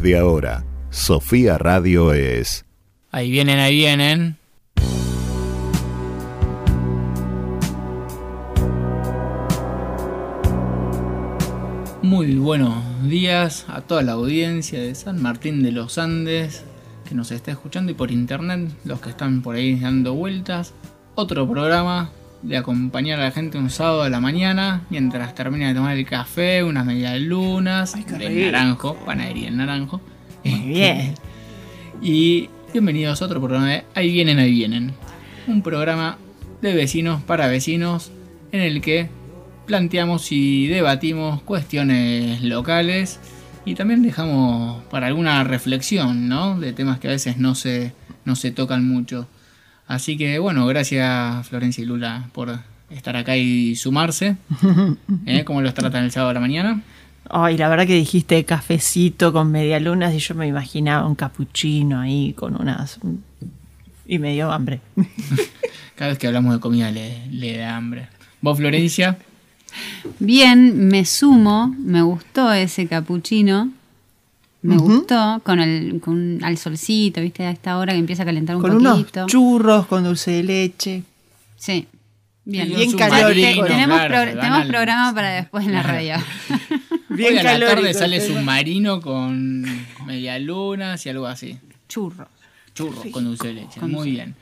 Desde ahora, Sofía Radio es... Ahí vienen, ahí vienen. Muy buenos días a toda la audiencia de San Martín de los Andes que nos está escuchando y por internet, los que están por ahí dando vueltas. Otro programa de acompañar a la gente un sábado de la mañana mientras termina de tomar el café, unas medias lunas de naranjo, panadería en naranjo. Muy bien. Y bienvenidos a otro programa de Ahí vienen, ahí vienen. Un programa de vecinos para vecinos en el que planteamos y debatimos cuestiones locales y también dejamos para alguna reflexión, ¿no? De temas que a veces no se, no se tocan mucho. Así que bueno, gracias Florencia y Lula por estar acá y sumarse. ¿Eh? ¿Cómo los tratan el sábado a la mañana? Ay, la verdad que dijiste cafecito con medialunas y yo me imaginaba un capuchino ahí con unas... y me dio hambre. Cada vez que hablamos de comida le, le da hambre. ¿Vos, Florencia? Bien, me sumo, me gustó ese capuchino. Me gustó con el con, al solcito, ¿viste? A esta hora que empieza a calentar un con poquito. unos churros con dulce de leche. Sí. Bien, Bien calórico. tenemos claro, pro- tenemos al- programa para después en la radio. Bien Hoy a la tarde sale submarino con medialunas y algo así. Churros. Churros con dulce de leche. Con Muy bien.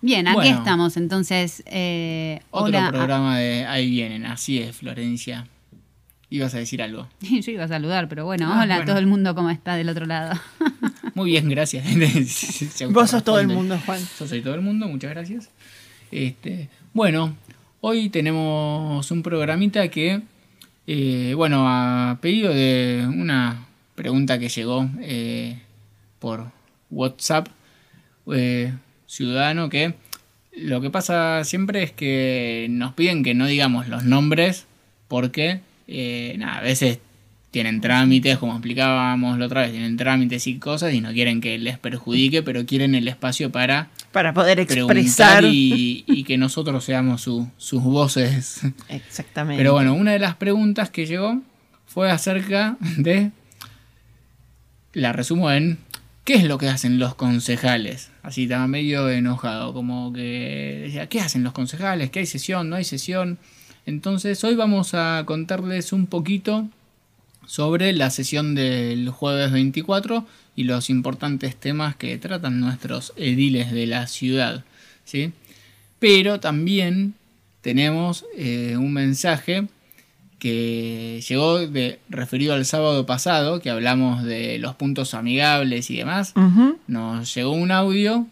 Bien, aquí Bueno. estamos. Entonces, eh, Otro hola. programa de Ahí vienen. Así es, Florencia. Ibas a decir algo. Yo iba a saludar, pero bueno, Ah, hola bueno. a todo el mundo, ¿cómo está del otro lado? Muy bien, gracias. Vos sos todo el mundo, Juan. Yo soy todo el mundo, muchas gracias. Este, bueno, hoy tenemos un programita que, eh, bueno, a pedido de una pregunta que llegó eh, por WhatsApp, eh, ciudadano, que lo que pasa siempre es que nos piden que no digamos los nombres porque, eh, nada, a veces tienen trámites, como explicábamos la otra vez, tienen trámites y cosas y no quieren que les perjudique, pero quieren el espacio para Para poder expresar. y, y que nosotros seamos su- sus voces. Exactamente. Pero bueno, una de las preguntas que llegó fue acerca de, la resumo en, ¿qué es lo que hacen los concejales? Así estaba medio enojado, como que decía, ¿qué hacen los concejales? ¿Qué hay sesión? ¿No hay sesión? Entonces hoy vamos a contarles un poquito sobre la sesión del jueves 24 y los importantes temas que tratan nuestros ediles de la ciudad. ¿sí? Pero también tenemos eh, un mensaje que llegó de, referido al sábado pasado, que hablamos de los puntos amigables y demás. Nos llegó un audio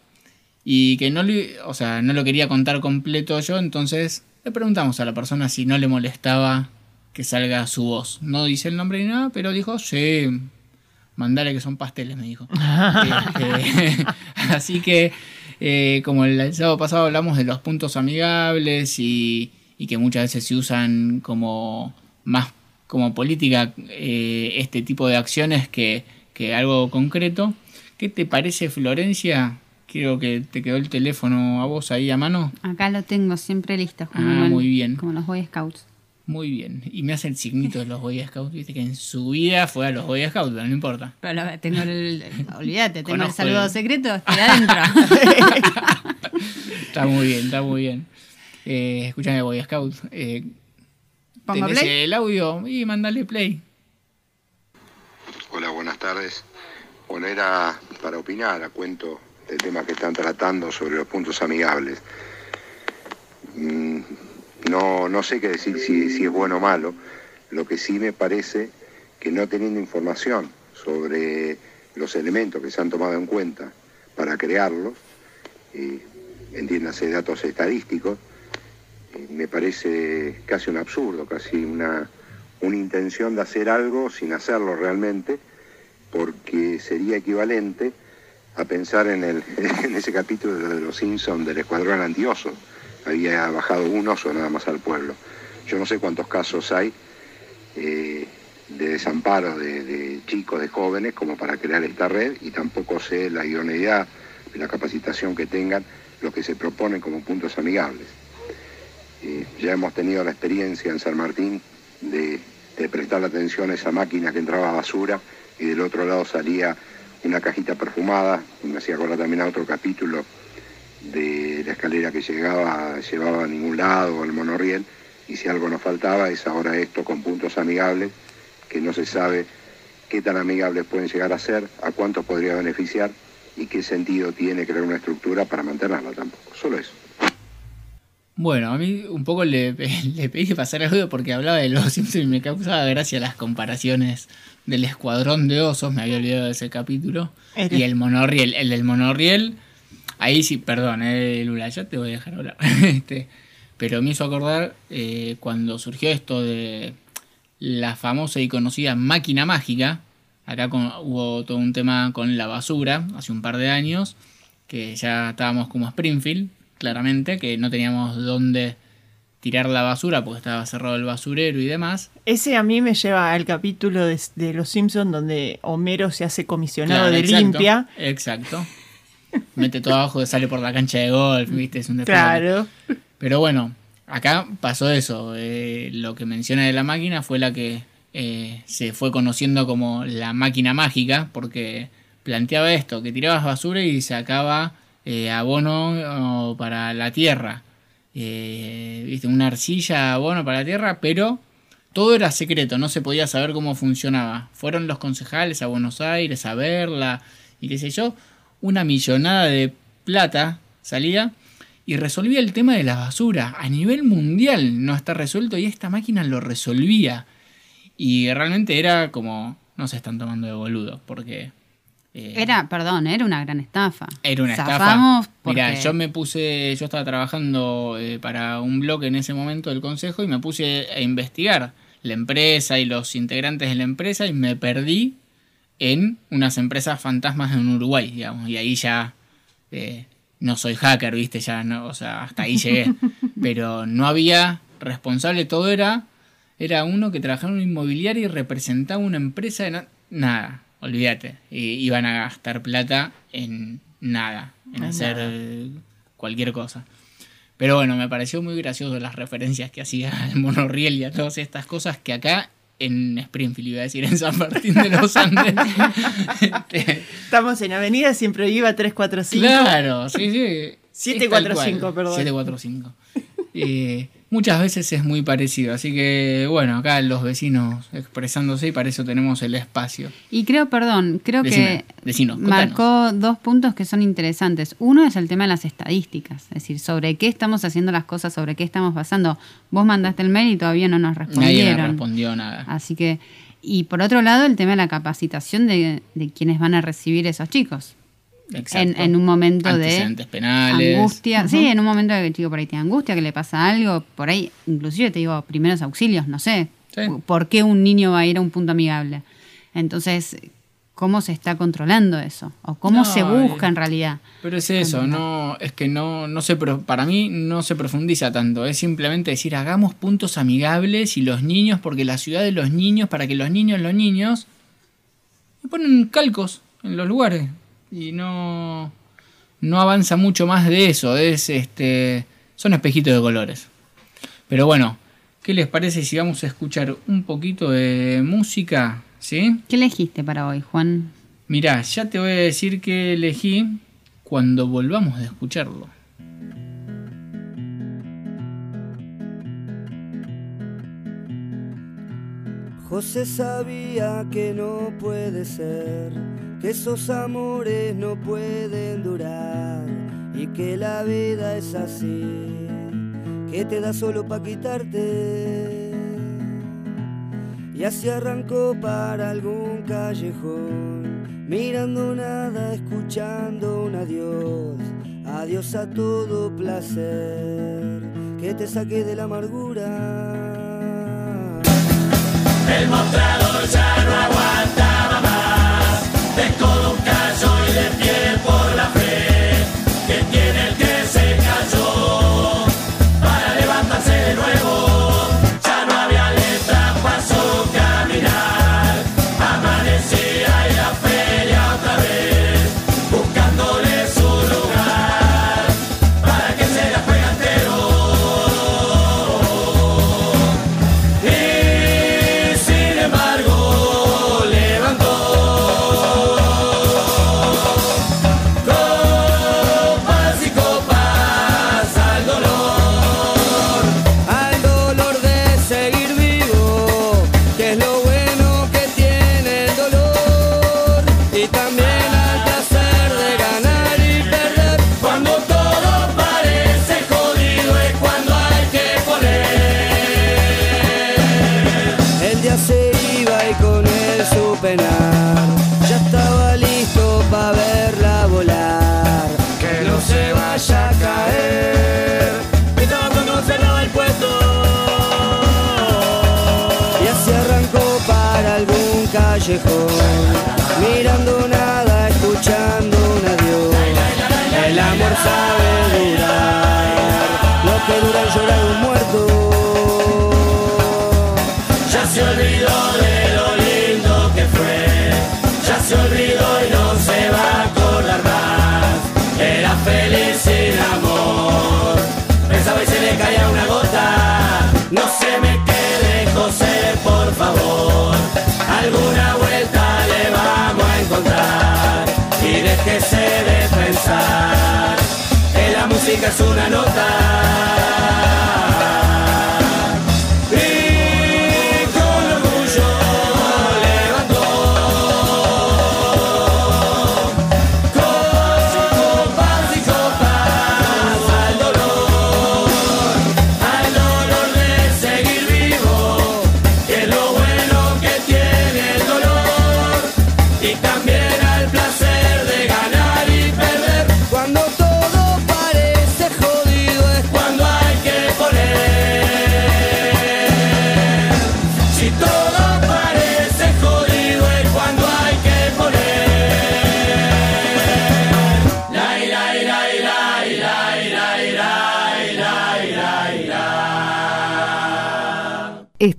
y que no, o sea, no lo quería contar completo yo, entonces le preguntamos a la persona si no le molestaba que salga su voz. No dice el nombre ni nada, pero dijo, sí, mandale que son pasteles, me dijo. Este, así que, eh, como el, sábado pasado hablamos de los puntos amigables y, y que muchas veces se usan como más como política eh, este tipo de acciones que, que algo concreto. ¿Qué te parece, Florencia? Creo que te quedó el teléfono a vos ahí a mano. Acá lo tengo siempre listo, como, Ah, el- muy bien. como los Boy Scouts. Muy bien. Y me hace el signito de los Boy Scouts. Viste que en su vida fue a los Boy Scouts, pero no importa. Pero lo- tengo el, olvídate, tengo el saludo el- secreto, estoy adentro. Está muy bien, está muy bien. Eh, escúchame, Boy Scouts. Eh, ¿Pongo tenés play? el audio y mandale play. Hola, buenas tardes. Bueno, era para opinar a cuento del tema que están tratando sobre los puntos amigables. Mm, No, no sé qué decir si, si es bueno o malo. Lo que sí me parece que no teniendo información sobre los elementos que se han tomado en cuenta para crearlos, eh, entiéndase datos estadísticos, eh, me parece casi un absurdo, casi una, una intención de hacer algo sin hacerlo realmente, porque sería equivalente a pensar en, el, en ese capítulo de los Simpsons del Escuadrón Antioso. Había bajado un oso nada más al pueblo. Yo no sé cuántos casos hay eh, de desamparo de, chicos, de jóvenes, como para crear esta red, y tampoco sé la idoneidad la capacitación que tengan los que se proponen como puntos amigables. Eh, ya hemos tenido la experiencia en San Martín de, de prestar atención a esa máquina que entraba basura y del otro lado salía una cajita perfumada, me hacía acordar también a otro capítulo de la escalera que llegaba, llevaba a ningún lado, el monorriel, y si algo nos faltaba es ahora esto con puntos amigables, que no se sabe qué tan amigables pueden llegar a ser, a cuántos podría beneficiar y qué sentido tiene crear una estructura para mantenerla tampoco. Solo eso. Bueno, a mí un poco le, le pedí que pasara el audio porque hablaba de los Simpsons y me causaba gracia las comparaciones del escuadrón de osos, me había olvidado de ese capítulo. El- Y el monorriel, el del monorriel, ahí sí, perdón, eh, Lula, ya te voy a dejar hablar. este, pero me hizo acordar eh, cuando surgió esto de la famosa y conocida máquina mágica. Acá con- hubo todo un tema con la basura hace un par de años, que ya estábamos como Springfield, claramente, que no teníamos dónde tirar la basura porque estaba cerrado el basurero y demás. Ese a mí me lleva al capítulo de, de Los Simpsons donde Homero se hace comisionado Claro, de exacto, limpia. Exacto. Mete todo abajo, sale por la cancha de golf, viste, es un despelote. Claro. Pero bueno, acá pasó eso. eh, lo que menciona de la máquina fue la que eh, se fue conociendo como la máquina mágica, porque planteaba esto, que tirabas basura y sacaba eh, abono para la tierra. Eh, una arcilla abono para la tierra, pero todo era secreto, no se podía saber cómo funcionaba. Fueron los concejales a Buenos Aires a verla y qué sé yo. Una millonada de plata salía y resolvía el tema de la basura. A nivel mundial no está resuelto y esta máquina lo resolvía. Y realmente era como, no se están tomando de boludo, porque... eh, Era, perdón, era una gran estafa. era una Zafamos estafa. porque- Mira, yo me puse, yo estaba trabajando eh, para un blog en ese momento del consejo y me puse a investigar la empresa y los integrantes de la empresa y me perdí en unas empresas fantasmas en Uruguay, digamos, y ahí ya eh, no soy hacker, viste, ya no, o sea, hasta ahí llegué, pero no había responsable, todo era era uno que trabajaba en una inmobiliaria y representaba una empresa de na- nada, olvídate, iban a gastar plata en nada, en hacer nada. cualquier cosa. Pero bueno, me pareció muy gracioso las referencias que hacía al monorriel y a todas estas cosas que acá en Springfield, iba a decir, en San Martín de los Andes. este, Estamos en Avenida Siempre Viva 345. Claro, sí, sí. 745, Es tal cual, perdón. 745. Eh, muchas veces es muy parecido, así que bueno, acá los vecinos expresándose y para eso tenemos el espacio. Y creo, perdón, creo Decime, que marcó dos puntos que son interesantes. Uno es el tema de las estadísticas, es decir, sobre qué estamos haciendo las cosas, sobre qué estamos pasando. Vos mandaste el mail y todavía no nos Nadie respondieron. me respondió nada. Así que, y por otro lado, el tema de la capacitación de, de quienes van a recibir esos chicos. En, un momento de Antecedentes penales. angustia. Sí, en un momento de que chico por ahí tiene angustia, que le pasa algo, por ahí, inclusive te digo, primeros auxilios, no sé. Sí. ¿Por qué un niño va a ir a un punto amigable? Entonces, ¿cómo se está controlando eso? ¿O cómo No, se eh, busca en realidad? Pero es eso, no, es que no, no se, para mí no se profundiza tanto, es simplemente decir hagamos puntos amigables y los niños, porque la ciudad de los niños, para que los niños, los niños, y ponen calcos en los lugares y no, no avanza mucho más de eso, es este, son espejitos de colores. Pero bueno, ¿qué les parece si vamos a escuchar un poquito de música? ¿Sí? ¿Qué elegiste para hoy, Juan? Mirá, ya te voy a decir que elegí cuando volvamos de escucharlo. José sabía que no puede ser, que esos amores no pueden durar y que la vida es así, que te da solo para quitarte. Y así arrancó para algún callejón, mirando nada, escuchando un adiós, adiós a todo placer, que te saque de la amargura. Y sin embargo levantó mirando nada, escuchando un adiós. El amor sabe durar, lo que dura llorar un muerto. Ya se olvidó de lo lindo que fue, ya se olvidó y no se va a acordar más. Era feliz sin amor, pensaba y se le caía una gota. No se me quede, José, por favor, alguna que se de pensar. Que la música es una nota.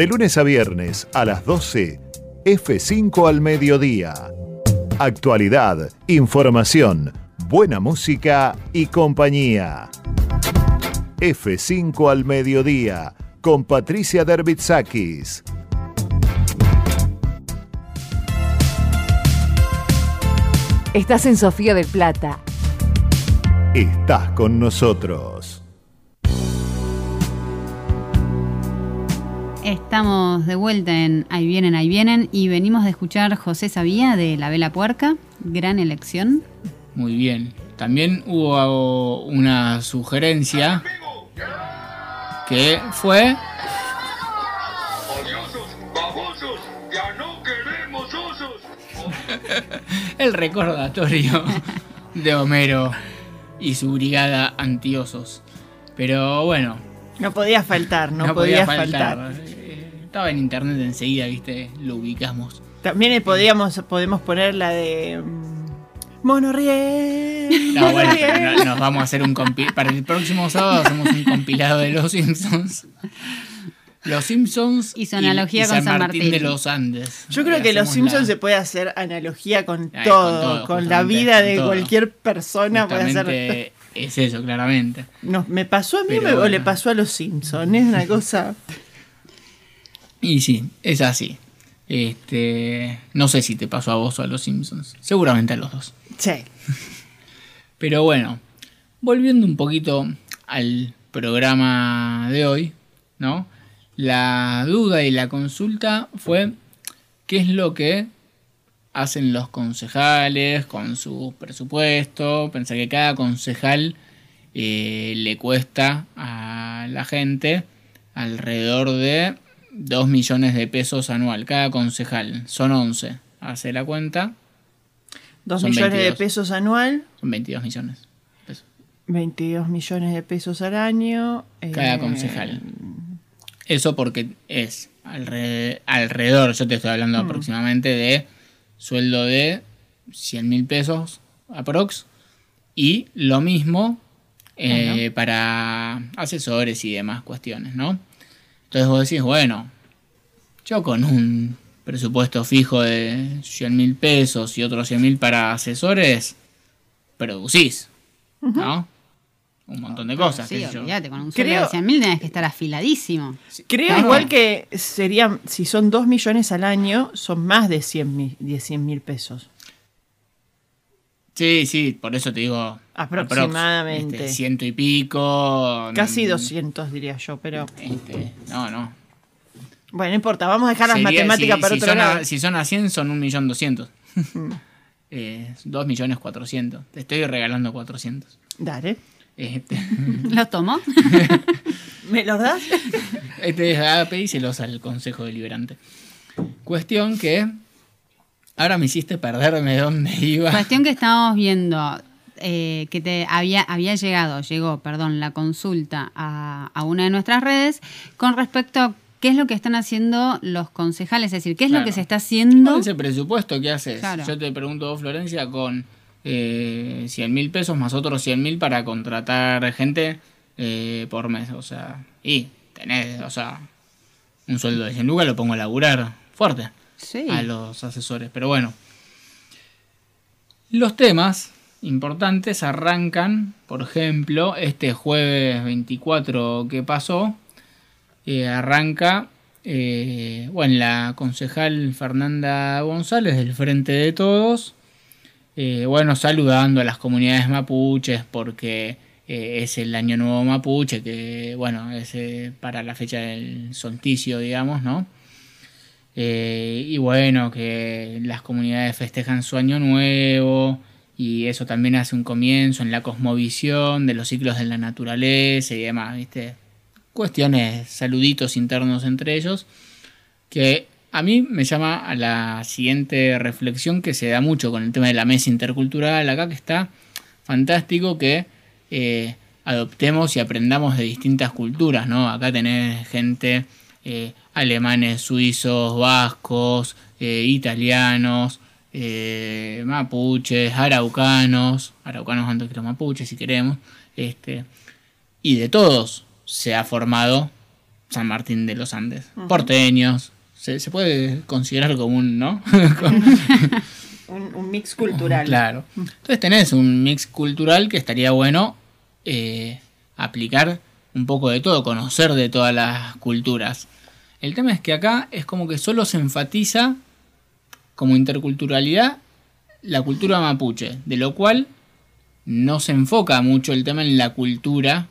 De lunes a viernes a las 12, F5 al mediodía. Actualidad, información, buena música y compañía. F5 al mediodía con Patricia Derbitsakis. Estás en Sofía del Plata. Estás con nosotros. Estamos de vuelta en Ahí vienen, ahí vienen y venimos de escuchar José Sabía de La Vela Puerca, gran elección. Muy bien. También hubo una sugerencia que fue el recordatorio de Homero y su brigada antiosos. Pero bueno, No podía faltar, no, podía, faltar. Estaba en internet enseguida, viste, lo ubicamos. También le podíamos, podemos poner la de. mm, Monorriel. No, bueno, Monorriel. pero no- nos vamos a hacer un compi- Para el próximo sábado hacemos un compilado de los Simpsons. Los Simpsons Y su analogía con San Martín. de los Andes. Yo creo que Los Simpsons la- se puede hacer analogía con Ay, con todo, con, la vida de cualquier persona. Puede hacer. Es eso, claramente. No, me pasó a mí Pero o bueno. le pasó a Los Simpsons. Es una cosa. Y sí, es así. Este, no sé si te pasó a vos o a los Simpsons. Seguramente a los dos. Sí. Pero bueno, volviendo un poquito al programa de hoy, ¿no? La duda y la consulta fue qué es lo que hacen los concejales con su presupuesto. Pensar que cada concejal eh, le cuesta a la gente alrededor de 2 millones de pesos anual. Cada concejal. Son 11. Hace la cuenta. Dos Son millones 22. de pesos anual, Son 22 millones de pesos. 22 millones de pesos al año. Cada eh, concejal. Eso porque es alre- alrededor, yo te estoy hablando Mm. aproximadamente de sueldo de 100 mil pesos aprox. Y lo mismo eh, para asesores y demás cuestiones, ¿no? Entonces vos decís, bueno, yo con un presupuesto fijo de 100 mil pesos y otros 100 mil para asesores, producís, ¿no? Un montón de cosas. Sí, qué sé yo. olvídate, con un sueldo Creo- de 100 mil tenés que estar afiladísimo. Creo Claro. igual que serían, si son 2 millones al año, son más de 100 mil, de 100 mil pesos. Sí, sí, por eso te digo. Aproximadamente. aprox, este, ciento y pico. Casi mm, 200 diría yo, pero este, no, no. bueno, no importa, vamos a dejar las Sería- matemáticas si, para si otro son lado. a, si son a 100 son un millón doscientos. Eh, dos millones cuatrocientos. Te estoy regalando 400. Dale. Este, ¿Los tomó? ¿Me los das? este es API y se los al Consejo Deliberante. Cuestión que ahora me hiciste perderme de dónde iba. Cuestión que estábamos viendo eh, que te había, había llegado, llegó, perdón, la consulta a, a una de nuestras redes con respecto a qué es lo que están haciendo los concejales, es decir, qué es lo que se está haciendo. ¿Cuál es el presupuesto que haces? Claro. Yo te pregunto, vos, Florencia, con eh, 100 mil pesos más otros 100 mil para contratar gente eh, por mes. O sea, y tenés, o sea, un sueldo de 100 lucas lo pongo a laburar fuerte A los asesores. Pero bueno, los temas importantes arrancan, por ejemplo, este jueves 24 que pasó, eh, arranca, eh, bueno, la concejal Fernanda González del Frente de Todos, eh, bueno, saludando a las comunidades mapuches porque es el Año Nuevo Mapuche, que, bueno, es para la fecha del solsticio, digamos, ¿no? Eh, y bueno, que las comunidades festejan su año nuevo y eso también hace un comienzo en la cosmovisión de los ciclos de la naturaleza y demás, ¿viste? Cuestiones, saluditos internos entre ellos, que a mí me llama a la siguiente reflexión que se da mucho con el tema de la mesa intercultural acá, que está fantástico que eh, adoptemos y aprendamos de distintas culturas, ¿no? Acá tenés gente, eh, alemanes, suizos, vascos, eh, italianos, eh, mapuches, araucanos, araucanos antes que los mapuches si queremos, este, y de todos se ha formado San Martín de los Andes, porteños, se, se puede considerar como un, ¿no? Un, un mix cultural. Claro. Entonces tenés un mix cultural que estaría bueno eh, aplicar un poco de todo, conocer de todas las culturas. El tema es que acá es como que solo se enfatiza como interculturalidad la cultura mapuche, de lo cual no se enfoca mucho el tema en la cultura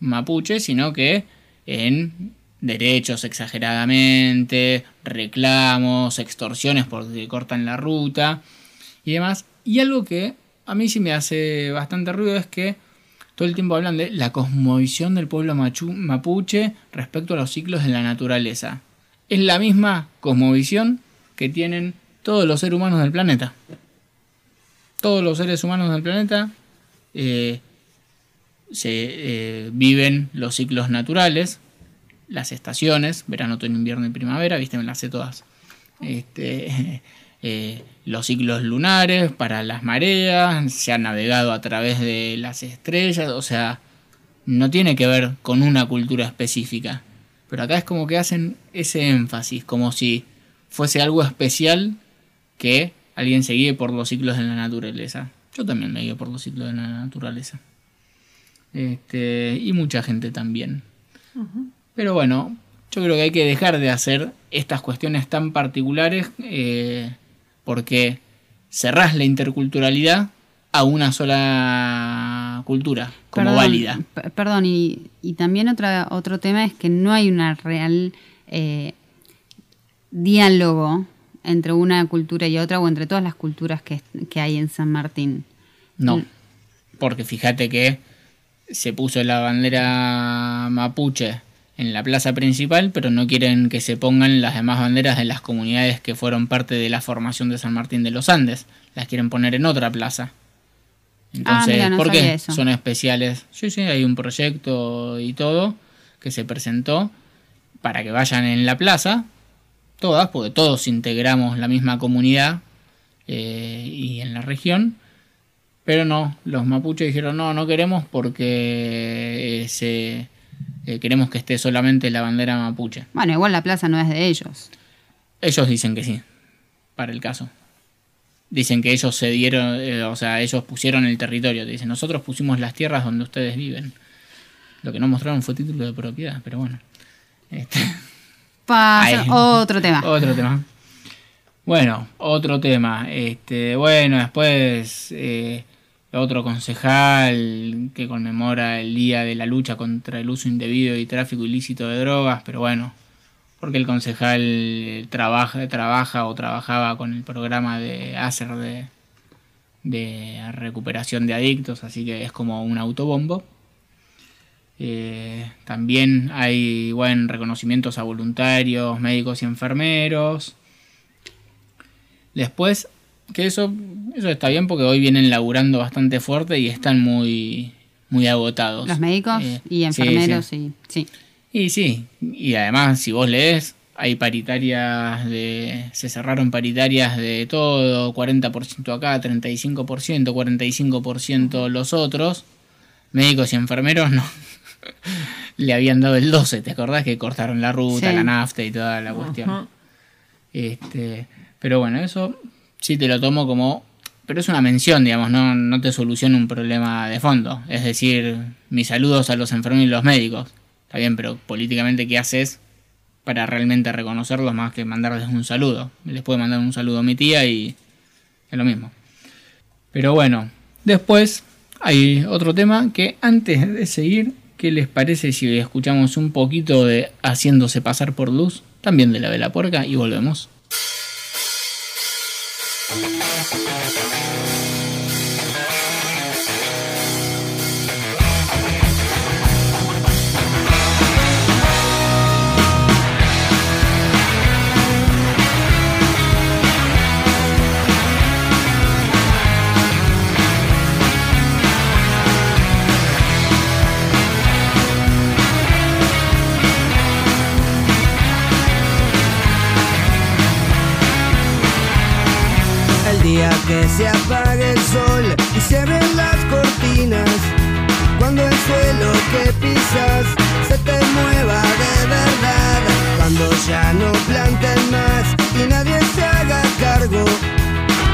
mapuche, sino que en derechos exageradamente, reclamos, extorsiones porque cortan la ruta y demás. Y algo que a mí sí me hace bastante ruido es que todo el tiempo hablan de la cosmovisión del pueblo mapuche respecto a los ciclos de la naturaleza. Es la misma cosmovisión que tienen todos los seres humanos del planeta. Todos los seres humanos del planeta eh, se eh, viven los ciclos naturales, las estaciones, verano, otoño, invierno y primavera, viste, me las sé todas. Este, eh, los ciclos lunares para las mareas, se ha navegado a través de las estrellas, o sea, no tiene que ver con una cultura específica. Pero acá es como que hacen ese énfasis, como si fuese algo especial que alguien se guíe por los ciclos de la naturaleza. Yo también me guío por los ciclos de la naturaleza. Este, y mucha gente también. Pero bueno, yo creo que hay que dejar de hacer estas cuestiones tan particulares eh, porque cerrás la interculturalidad a una sola cultura como Perdón, válida. Perdón, y, y también otra, otro tema es que no hay una real eh, diálogo entre una cultura y otra o entre todas las culturas que, que hay en San Martín. No, porque fíjate que se puso la bandera mapuche en la plaza principal, pero no quieren que se pongan las demás banderas de las comunidades que fueron parte de la formación de San Martín de los Andes. Las quieren poner en otra plaza. Entonces, mira, no ¿por qué eso. son especiales? Sí, sí, hay un proyecto y todo que se presentó para que vayan en la plaza, todas, porque todos integramos la misma comunidad eh, y en la región, pero no, los mapuches dijeron no, no queremos porque eh, se, eh, queremos que esté solamente la bandera mapuche. Bueno, igual la plaza no es de ellos. Ellos dicen que sí, para el caso. Dicen que ellos se dieron, eh, o sea, ellos pusieron el territorio. Dicen, nosotros pusimos las tierras donde ustedes viven. Lo que no mostraron fue título de propiedad, pero bueno. Este, Pasa otro tema. Otro tema. Bueno, otro tema. Este, bueno, después eh, otro concejal que conmemora el día de la lucha contra el uso indebido y tráfico ilícito de drogas, pero bueno, porque el concejal eh, trabaja, trabaja o trabajaba con el programa de ACER de, de recuperación de adictos, así que es como un autobombo. Eh, también hay buen reconocimientos a voluntarios, médicos y enfermeros. Después, que eso, eso está bien porque hoy vienen laburando bastante fuerte y están muy, muy agotados. Los médicos Eh, y enfermeros, sí. sí, sí. Y sí, y además si vos lees, hay paritarias de. Se cerraron paritarias de todo, 40% acá, 35%, 45% los otros. Médicos y enfermeros no. Le habían dado el 12, ¿te acordás que cortaron la ruta, Sí. la nafta y toda la cuestión? Este, pero bueno, eso sí te lo tomo como. Pero es una mención, digamos, no, no te soluciona un problema de fondo. Es decir, mis saludos a los enfermeros y los médicos. Está bien, pero políticamente, ¿qué haces para realmente reconocerlos más que mandarles un saludo? Les puedo mandar un saludo a mi tía y es lo mismo. Pero bueno, después hay otro tema que antes de seguir, ¿qué les parece si escuchamos un poquito de Haciéndose pasar por luz? También de la vela puerca y volvemos. Thank you. Que se apague el sol y cierren las cortinas, cuando el suelo que pisas se te mueva de verdad, cuando ya no planten más y nadie se haga cargo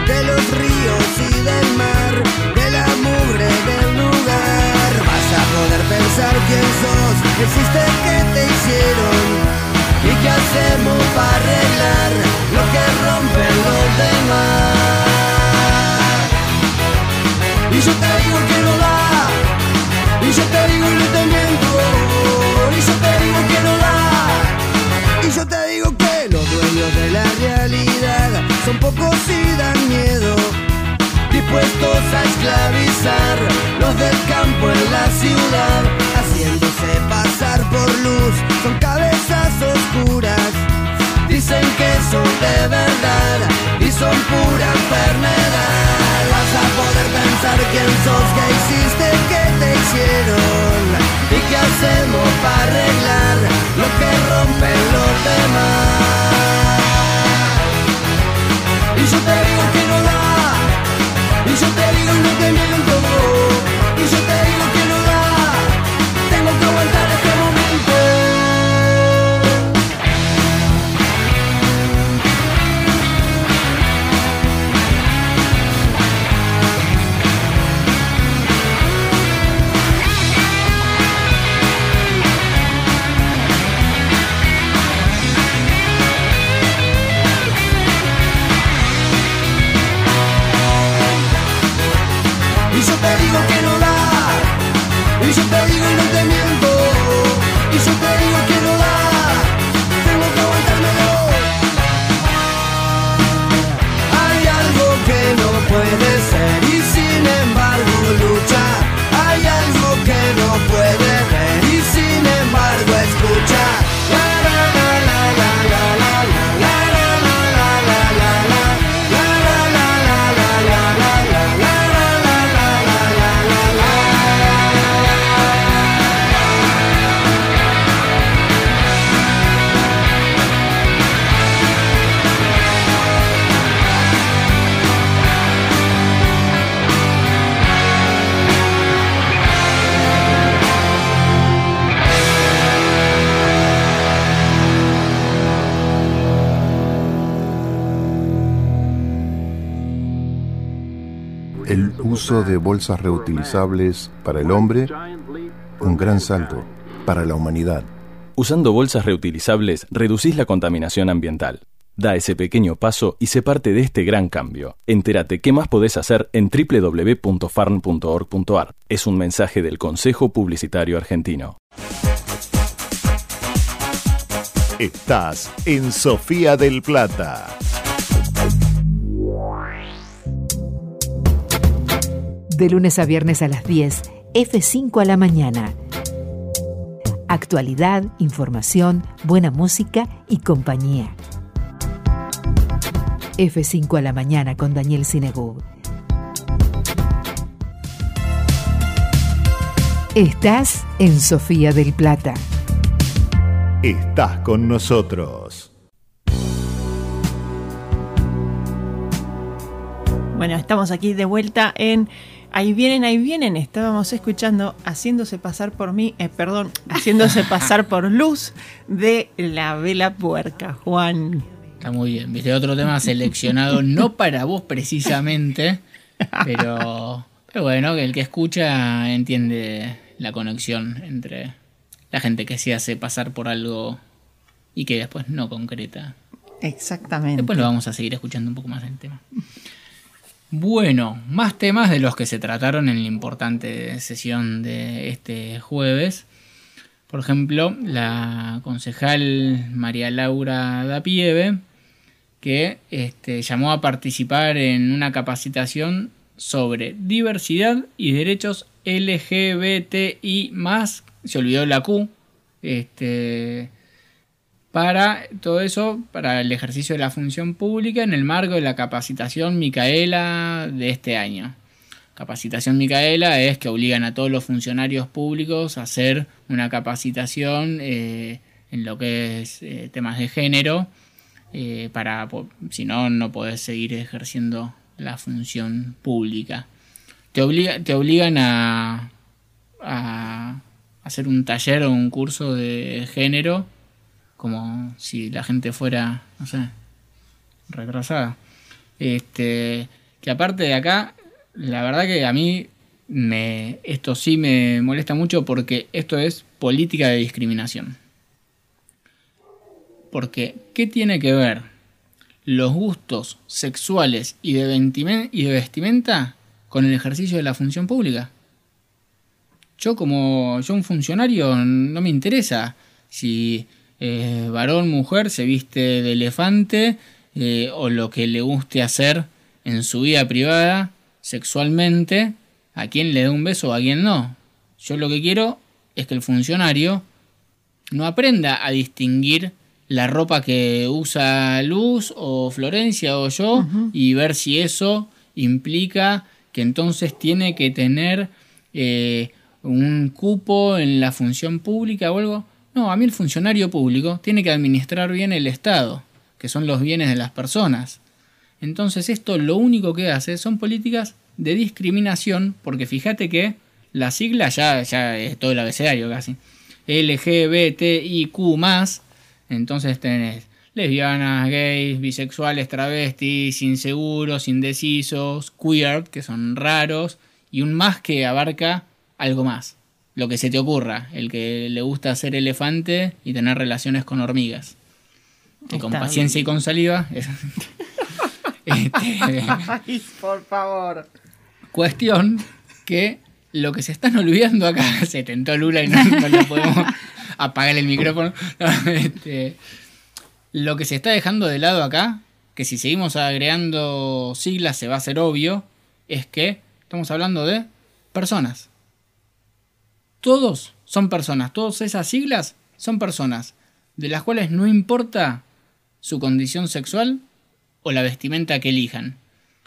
de los ríos y del mar, de la mugre del lugar, vas a poder pensar quién sos, existe que te hicieron. ¿Y qué hacemos para arreglar lo que rompen los demás? Y yo te digo que no da, y yo te digo y no te miento, y yo te digo que no da, y yo te digo que los dueños de la realidad son pocos y dan miedo, dispuestos a esclavizar los del campo en la ciudad, haciéndose pasar por luz, son cabezas oscuras. Dicen que son de verdad y son pura enfermedad. Vas a poder pensar quién sos, qué hiciste, qué te hicieron y qué hacemos para arreglar lo que rompen los demás. Y yo te uso de bolsas reutilizables para el hombre, un gran salto para la humanidad. Usando bolsas reutilizables, reducís la contaminación ambiental. Da ese pequeño paso y sé parte de este gran cambio. Entérate qué más podés hacer en www.farn.org.ar. Es un mensaje del Consejo Publicitario Argentino. Estás en Sofía del Plata. De lunes a viernes a las 10, F5 a la mañana. Actualidad, información, buena música y compañía. F5 a la mañana con Daniel Sinegub. Estás en Sofía del Plata. Estás con nosotros. Bueno, estamos aquí de vuelta en Ahí vienen, ahí vienen. Estábamos escuchando Haciéndose pasar por mí, eh, perdón, Haciéndose pasar por luz de la vela puerca, Juan. Está muy bien. Viste, otro tema seleccionado, no para vos precisamente, pero, pero bueno, que el que escucha entiende la conexión entre la gente que se hace pasar por algo y que después no concreta. Exactamente. Después lo vamos a seguir escuchando un poco más el tema. Bueno, más temas de los que se trataron en la importante sesión de este jueves. Por ejemplo, la concejal María Laura Dapieve, que este, llamó a participar en una capacitación sobre diversidad y derechos LGBTI, se olvidó la Q, este, para todo eso, para el ejercicio de la función pública en el marco de la capacitación Micaela de este año. Capacitación Micaela es que obligan a todos los funcionarios públicos a hacer una capacitación eh, en lo que es eh, temas de género, eh, para si no, no podés seguir ejerciendo la función pública. Te, obliga, te obligan a, a hacer un taller o un curso de género como si la gente fuera, no sé, retrasada. Este, que aparte de acá, la verdad que a mí me, esto sí me molesta mucho porque esto es política de discriminación. Porque, ¿qué tiene que ver los gustos sexuales y de, vestimenta con el ejercicio de la función pública? Yo como yo un funcionario no me interesa si eh, varón, mujer, se viste de elefante eh, o lo que le guste hacer en su vida privada sexualmente, a quién le da un beso o a quién no. Yo lo que quiero es que el funcionario no aprenda a distinguir la ropa que usa Luz o Florencia o yo y ver si eso implica que entonces tiene que tener eh, un cupo en la función pública o algo. No, a mí el funcionario público tiene que administrar bien el Estado, que son los bienes de las personas. Entonces esto lo único que hace son políticas de discriminación, porque fíjate que la sigla ya, ya es todo el abecedario casi. LGBTIQ entonces tenés lesbianas, gays, bisexuales, travestis, inseguros, indecisos, queer, que son raros, y un más que abarca algo más lo que se te ocurra, el que le gusta ser elefante y tener relaciones con hormigas. Y con paciencia y con saliva. este, por favor. Cuestión que lo que se están olvidando acá, se tentó Lula y no, le podemos apagar el micrófono. Este, lo que se está dejando de lado acá, que si seguimos agregando siglas se va a hacer obvio, es que estamos hablando de personas todos son personas, todas esas siglas son personas, de las cuales no importa su condición sexual o la vestimenta que elijan.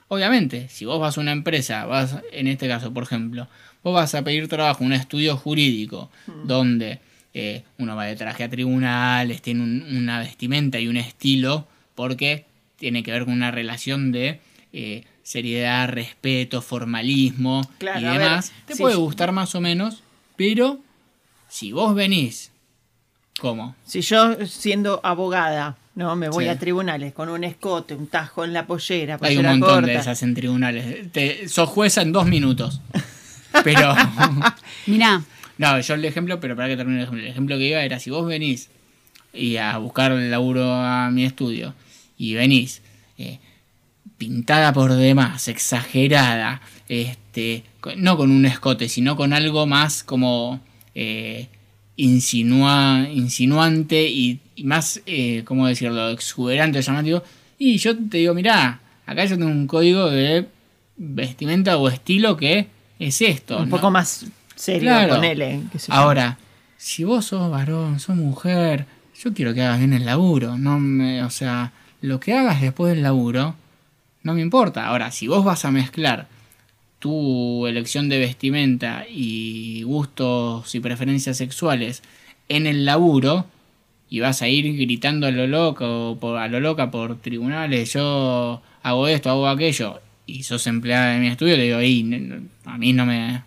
Obviamente, si vos vas a una empresa, vas, en este caso, por ejemplo, vos vas a pedir trabajo, un estudio jurídico, mm. donde eh, uno va de traje a tribunales, tiene una vestimenta y un estilo, porque tiene que ver con una relación de eh, seriedad, respeto, formalismo y demás. Te puede gustar más o menos, pero si vos venís, ¿cómo? Si yo siendo abogada, no, me voy a tribunales con un escote, un tajo en la pollera. Hay un montón de esas en tribunales. Te, sos jueza en dos minutos. Pero. Mirá. No, yo el ejemplo, pero para que termine el ejemplo. El ejemplo que iba era: si vos venís y a buscar el laburo a mi estudio y venís eh, pintada por demás, exagerada, este, no con un escote, sino con algo más como eh, insinuante y, más, eh, ¿cómo decirlo?, exuberante, llamativo. Y yo te digo, mirá, acá yo tengo un código de vestimenta o estilo que es esto. Un poco más serio, claro. Ahora, si vos sos varón, sos mujer, yo quiero que hagas bien el laburo, no me, o sea, lo que hagas después del laburo no me importa. Ahora, si vos vas a mezclar tu elección de vestimenta y gustos y preferencias sexuales en el laburo y vas a ir gritando a lo loco por, a lo loca por tribunales, yo hago esto, hago aquello, y sos empleada de mi estudio, le digo, a mí no me,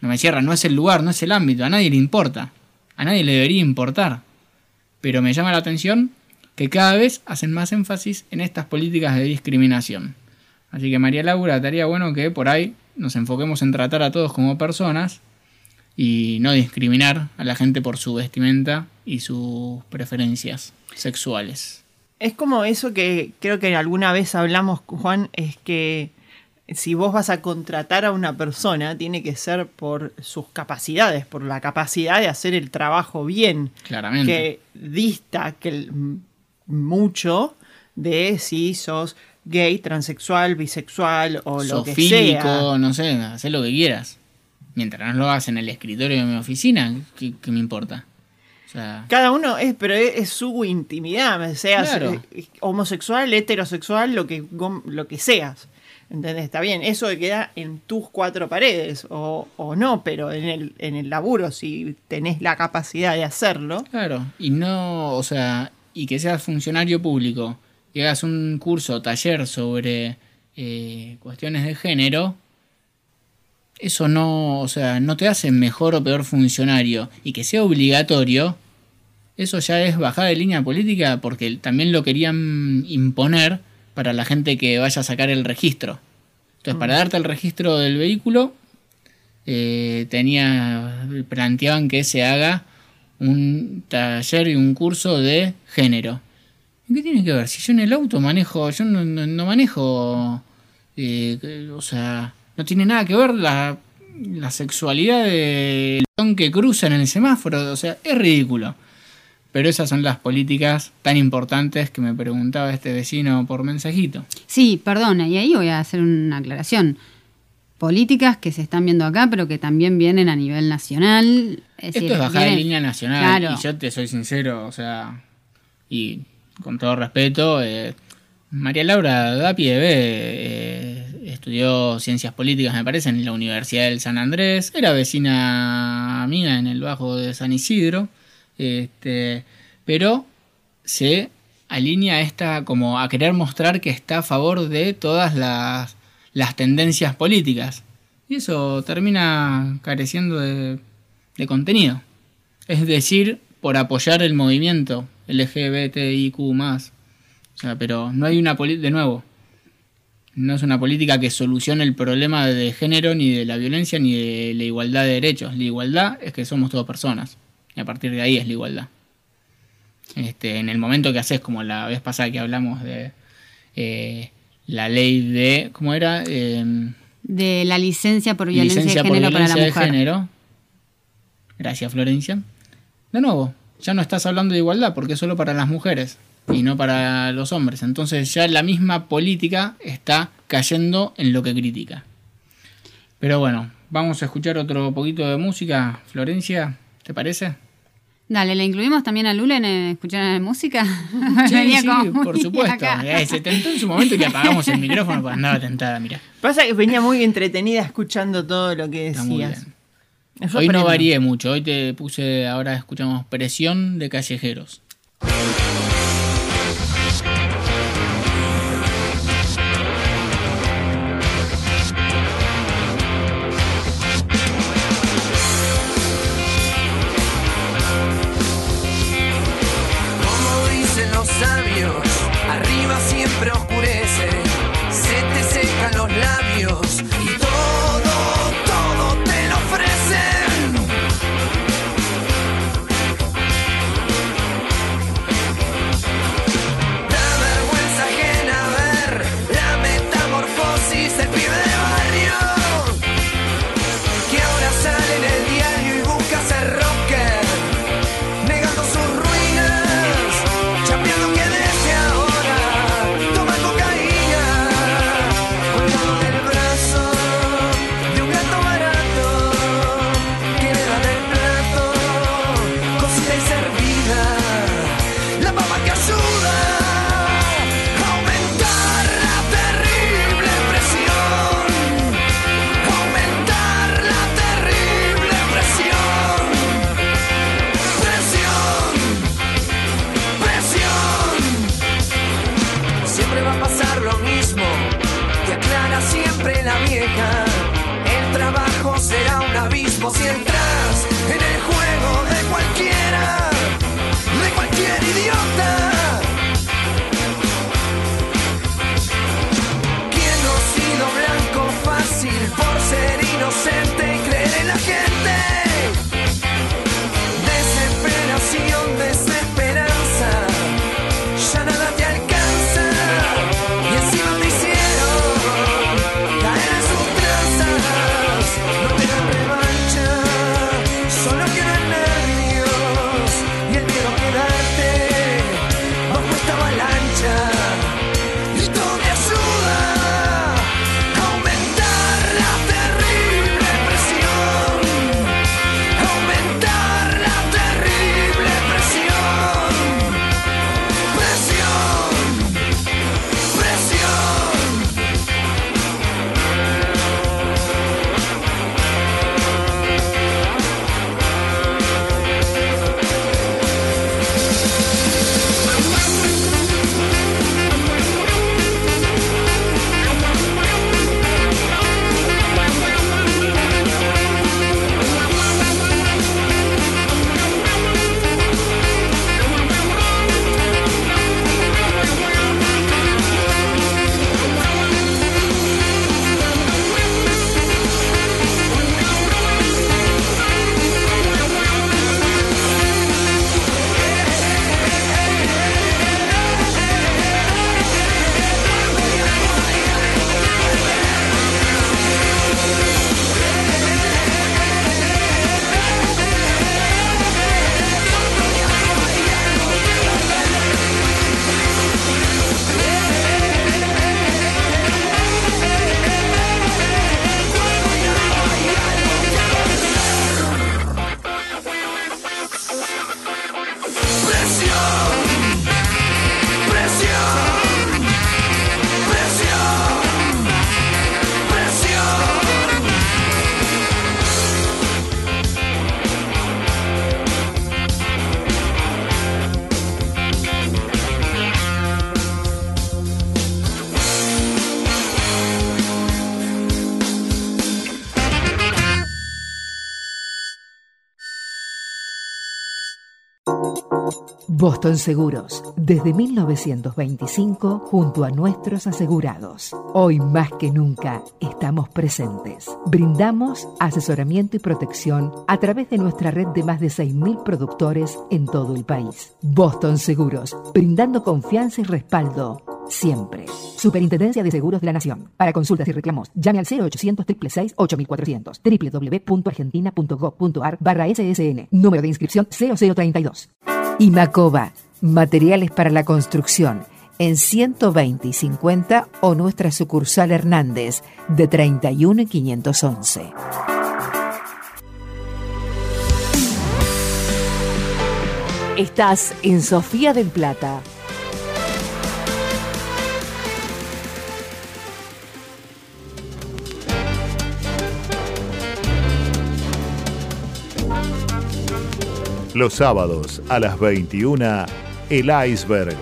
no me cierra, no es el lugar, no es el ámbito, a nadie le importa, a nadie le debería importar. Pero me llama la atención que cada vez hacen más énfasis en estas políticas de discriminación. Así que María Laura, estaría bueno que por ahí nos enfoquemos en tratar a todos como personas y no discriminar a la gente por su vestimenta y sus preferencias sexuales. Es como eso que creo que alguna vez hablamos, Juan, es que si vos vas a contratar a una persona, tiene que ser por sus capacidades, por la capacidad de hacer el trabajo bien. Claramente. Que dista que mucho de si sos gay, transexual, bisexual o lo que sea. no sé, haz lo que quieras. Mientras no lo hagas en el escritorio de mi oficina, ¿qué, me importa? Cada uno es, pero es, su intimidad, seas homosexual, heterosexual, lo que, lo que seas. ¿Entendés? Está bien, eso queda en tus cuatro paredes, o, o, no, pero en el, en el laburo, si tenés la capacidad de hacerlo. Claro, y no, o sea, y que seas funcionario público y hagas un curso o taller sobre eh, cuestiones de género, eso no, o sea, no te hace mejor o peor funcionario. Y que sea obligatorio, eso ya es bajada de línea política porque también lo querían imponer para la gente que vaya a sacar el registro. Entonces, para mm. darte el registro del vehículo, eh, tenía, planteaban que se haga un taller y un curso de género. ¿Qué tiene que ver? Si yo en el auto manejo, yo no, manejo, eh, o sea, no tiene nada que ver la, la sexualidad del que cruza en el semáforo, o sea, es ridículo. Pero esas son las políticas tan importantes que me preguntaba este vecino por mensajito. Sí, perdona, y ahí voy a hacer una aclaración. Políticas que se están viendo acá, pero que también vienen a nivel nacional. Esto es bajar de línea nacional, y yo te soy sincero, o sea, y con todo respeto, eh, María Laura Dapie eh, estudió ciencias políticas, me parece, en la Universidad del San Andrés, era vecina mía en el Bajo de San Isidro, este, pero se alinea esta como a querer mostrar que está a favor de todas las, las tendencias políticas. Y eso termina careciendo de, de contenido. Es decir, por apoyar el movimiento LGBTIQ O sea, pero no hay una política, de nuevo, no es una política que solucione el problema de género, ni de la violencia, ni de la igualdad de derechos. La igualdad es que somos todas personas. Y a partir de ahí es la igualdad. Este, en el momento que haces, como la vez pasada que hablamos de eh, la ley de. ¿Cómo era? Em, de la licencia por violencia de género para la mujer. género. Gracias, Florencia. De nuevo, ya no estás hablando de igualdad porque es solo para las mujeres y no para los hombres. Entonces ya la misma política está cayendo en lo que critica. Pero bueno, vamos a escuchar otro poquito de música. Florencia, ¿te parece? Dale, ¿le incluimos también a Lula en escuchar música? Sí, sí por supuesto. se tentó en su momento y apagamos el micrófono porque andaba tentada, mira. Pasa que venía muy entretenida escuchando todo lo que decías. Hoy no varié mucho, hoy te puse, ahora escuchamos Presión de Callejeros. Boston Seguros, desde 1925 junto a nuestros asegurados. Hoy más que nunca estamos presentes. Brindamos asesoramiento y protección a través de nuestra red de más de 6.000 productores en todo el país. Boston Seguros, brindando confianza y respaldo siempre. Superintendencia de Seguros de la Nación. Para consultas y reclamos, llame al 0800 666 8400 www.argentina.gov.ar barra SSN. Número de inscripción 0032. Imacoba, materiales para la construcción, en 120 y 50 o nuestra sucursal Hernández, de 31 y 511. Estás en Sofía del Plata. Los sábados a las 21, El Iceberg.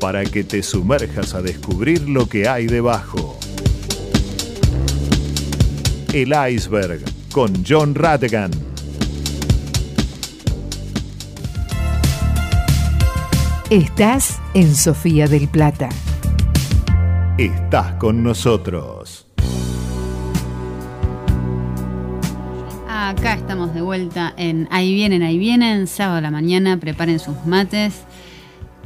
Para que te sumerjas a descubrir lo que hay debajo. El Iceberg con John Rattigan. Estás en Sofía del Plata. Estás con nosotros. Acá estamos de vuelta en Ahí vienen, ahí vienen, sábado a la mañana, preparen sus mates,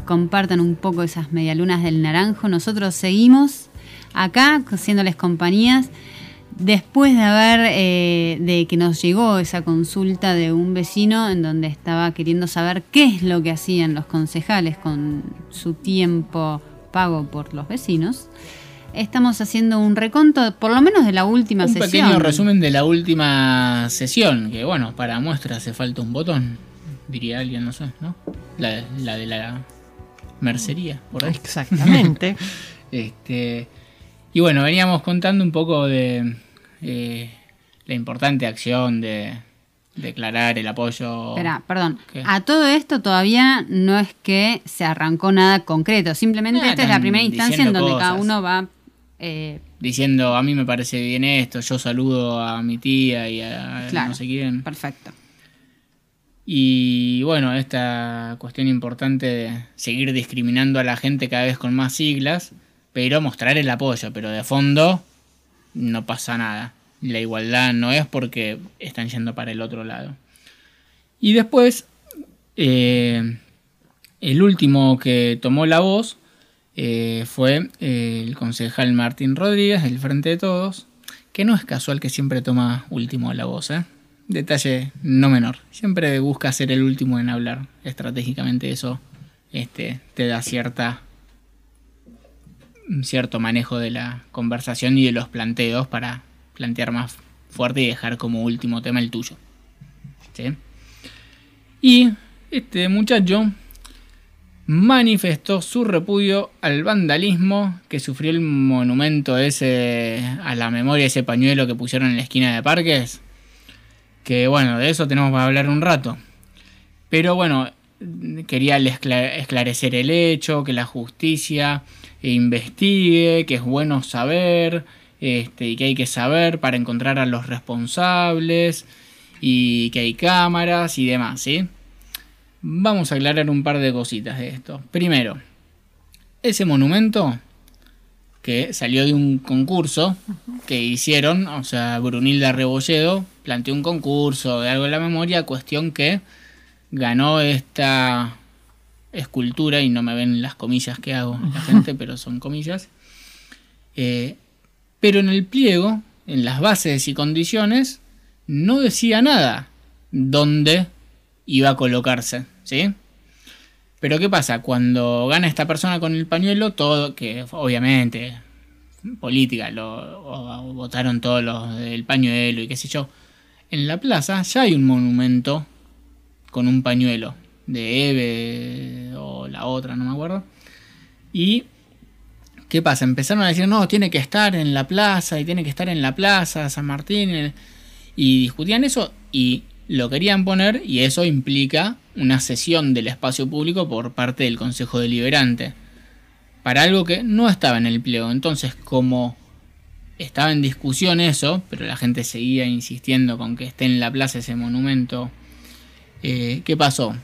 compartan un poco esas medialunas del naranjo. Nosotros seguimos acá haciéndoles compañías. Después de haber, eh, de que nos llegó esa consulta de un vecino en donde estaba queriendo saber qué es lo que hacían los concejales con su tiempo pago por los vecinos, estamos haciendo un reconto, por lo menos de la última Un sesión. pequeño resumen de la última sesión, que bueno, para muestra hace falta un botón, diría alguien, no sé, ¿no? La, la de la mercería, por ahí. Exactamente. este, y bueno, veníamos contando un poco de eh, la importante acción de declarar el apoyo. Espera, perdón. ¿Qué? A todo esto todavía no es que se arrancó nada concreto. Simplemente Ah, esta es la primera instancia en donde cada uno va. Eh, Diciendo, a mí me parece bien esto, yo saludo a mi tía y a Claro. no sé quién. perfecto. Y bueno, esta cuestión importante de seguir discriminando a la gente cada vez con más siglas, pero mostrar el apoyo, pero de fondo no pasa nada. La igualdad no es porque están yendo para el otro lado. Y después, eh, el último que tomó la voz eh, fue eh, el concejal Martín Rodríguez del Frente de Todos, que no es casual que siempre toma último la voz, ¿eh? Detalle no menor. Siempre busca ser el último en hablar. Estratégicamente eso este, te da cierta un cierto manejo de la conversación y de los planteos para plantear más fuerte y dejar como último tema el tuyo. ¿Sí? Y este muchacho manifestó su repudio al vandalismo que sufrió el monumento ese a la memoria, ese pañuelo que pusieron en la esquina de parques. Que bueno, de eso tenemos para hablar un rato. Pero bueno, quería escla- esclarecer el hecho, que la justicia investigue, que es bueno saber, este, y que hay que saber para encontrar a los responsables, y que hay cámaras y demás, ¿sí? Vamos a aclarar un par de cositas de esto. Primero, ese monumento que salió de un concurso que hicieron, o sea, Brunilda Rebolledo planteó un concurso de algo de la memoria, cuestión que ganó esta escultura, y no me ven las comillas que hago la gente, pero son comillas. Eh, pero en el pliego, en las bases y condiciones, no decía nada dónde iba a colocarse, ¿sí? Pero ¿qué pasa? Cuando gana esta persona con el pañuelo, todo, que obviamente política, lo votaron todos los del pañuelo y qué sé yo, en la plaza ya hay un monumento con un pañuelo de Eve o la otra, no me acuerdo. Y ¿qué pasa? Empezaron a decir, no, tiene que estar en la plaza y tiene que estar en la plaza San Martín. Y discutían eso y lo querían poner y eso implica una cesión del espacio público por parte del Consejo Deliberante. Para algo que no estaba en el pliego. Entonces, como estaba en discusión eso, pero la gente seguía insistiendo con que esté en la plaza ese monumento, eh, ¿qué pasó?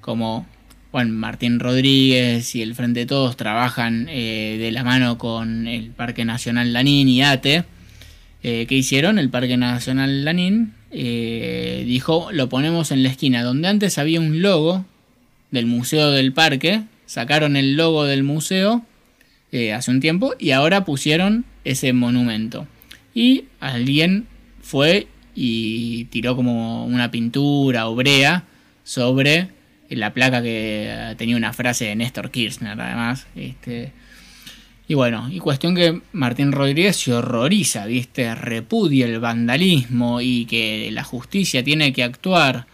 Como bueno, Martín Rodríguez y el Frente de Todos trabajan eh, de la mano con el Parque Nacional Lanín y ATE, eh, ¿qué hicieron? El Parque Nacional Lanín eh, dijo, lo ponemos en la esquina, donde antes había un logo del Museo del Parque, sacaron el logo del museo eh, hace un tiempo y ahora pusieron ese monumento. Y alguien fue y tiró como una pintura obrea sobre la placa que tenía una frase de Néstor Kirchner además. Este, y bueno, y cuestión que Martín Rodríguez se horroriza, ¿viste? Repudia el vandalismo y que la justicia tiene que actuar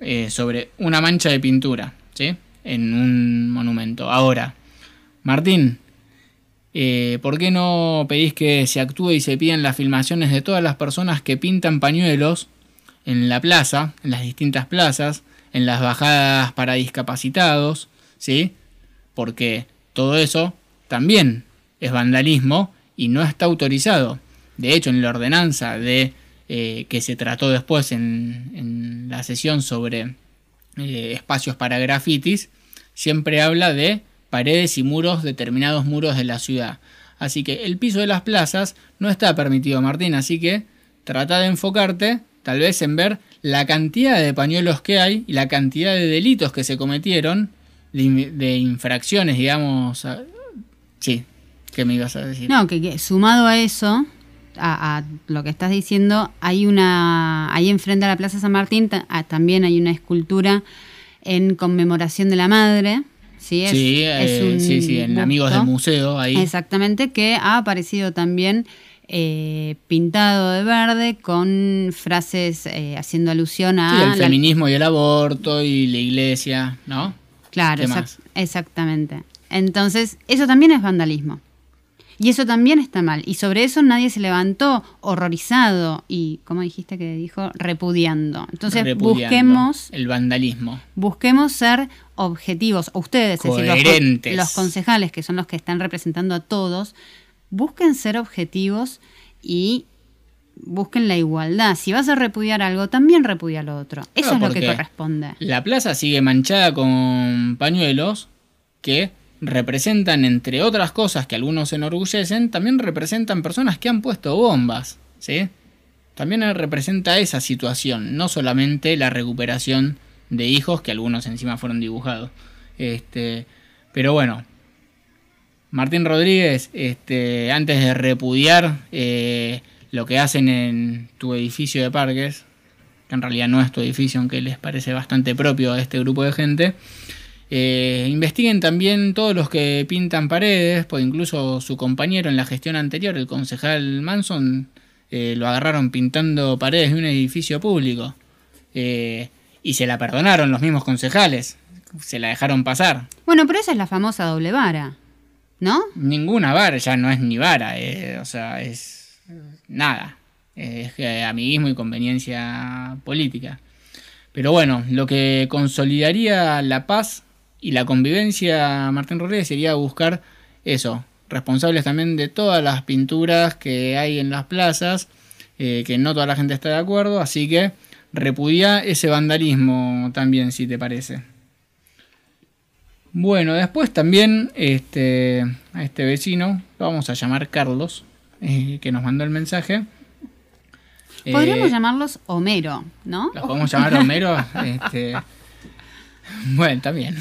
eh, sobre una mancha de pintura, ¿sí? En un monumento. Ahora, Martín, eh, ¿por qué no pedís que se actúe y se piden las filmaciones de todas las personas que pintan pañuelos en la plaza, en las distintas plazas, en las bajadas para discapacitados, ¿sí? Porque todo eso también es vandalismo y no está autorizado. De hecho, en la ordenanza de eh, que se trató después en, la sesión sobre eh, espacios para grafitis, siempre habla de paredes y muros, determinados muros de la ciudad. Así que el piso de las plazas no está permitido, Martín. Así que trata de enfocarte tal vez en ver la cantidad de pañuelos que hay y la cantidad de delitos que se cometieron, de, de infracciones, digamos. Sí, ¿qué me ibas a decir? No, que, que sumado a eso, a, a lo que estás diciendo, hay una, ahí enfrente a la Plaza San Martín ah, también hay una escultura en conmemoración de la madre. Sí, es, sí, es eh, un sí, sí, en Amigos del. Museo, ahí. Exactamente, que ha aparecido también eh, pintado de verde con frases eh, haciendo alusión a... Sí, el la- feminismo y el aborto y la iglesia, ¿no? Claro, ¿Qué exact- más? exactamente. Entonces, eso también es vandalismo. Y eso también está mal. Y sobre eso nadie se levantó horrorizado y, como dijiste que dijo, repudiando. Entonces Repudiando busquemos, El vandalismo. busquemos ser objetivos. Ustedes, es decir, los, concejales, que son los que están representando a todos, busquen ser objetivos y busquen la igualdad. Si vas a repudiar algo, también repudia lo otro. Eso Claro, es lo que corresponde. La plaza sigue manchada con pañuelos que representan, entre otras cosas que algunos se enorgullecen, también representan personas que han puesto bombas, ¿sí? También representa esa situación, no solamente la recuperación de hijos que algunos encima fueron dibujados. Este, pero bueno, Martín Rodríguez, este, antes de repudiar eh, lo que hacen en tu edificio de parques, que en realidad no es tu edificio, aunque les parece bastante propio a este grupo de gente, eh, investiguen también todos los que pintan paredes, pues incluso su compañero en la gestión anterior, el concejal Manson, eh, lo agarraron pintando paredes de un edificio público. Eh, y se la perdonaron los mismos concejales, se la dejaron pasar. Bueno, pero esa es la famosa doble vara, ¿no? Ninguna vara, ya no es ni vara, o sea, es nada. Es amiguismo y conveniencia política. Pero bueno, lo que consolidaría la paz y la convivencia, Martín Rodríguez, sería buscar eso, responsables también de todas las pinturas que hay en las plazas, eh, que no toda la gente está de acuerdo, así que repudia ese vandalismo también, si te parece. Bueno, después también este, a este vecino, lo vamos a llamar Carlos, eh, que nos mandó el mensaje. Podríamos Eh, llamarlos Homero, ¿no? ¿Los podemos llamar Homero? Este, bueno, también.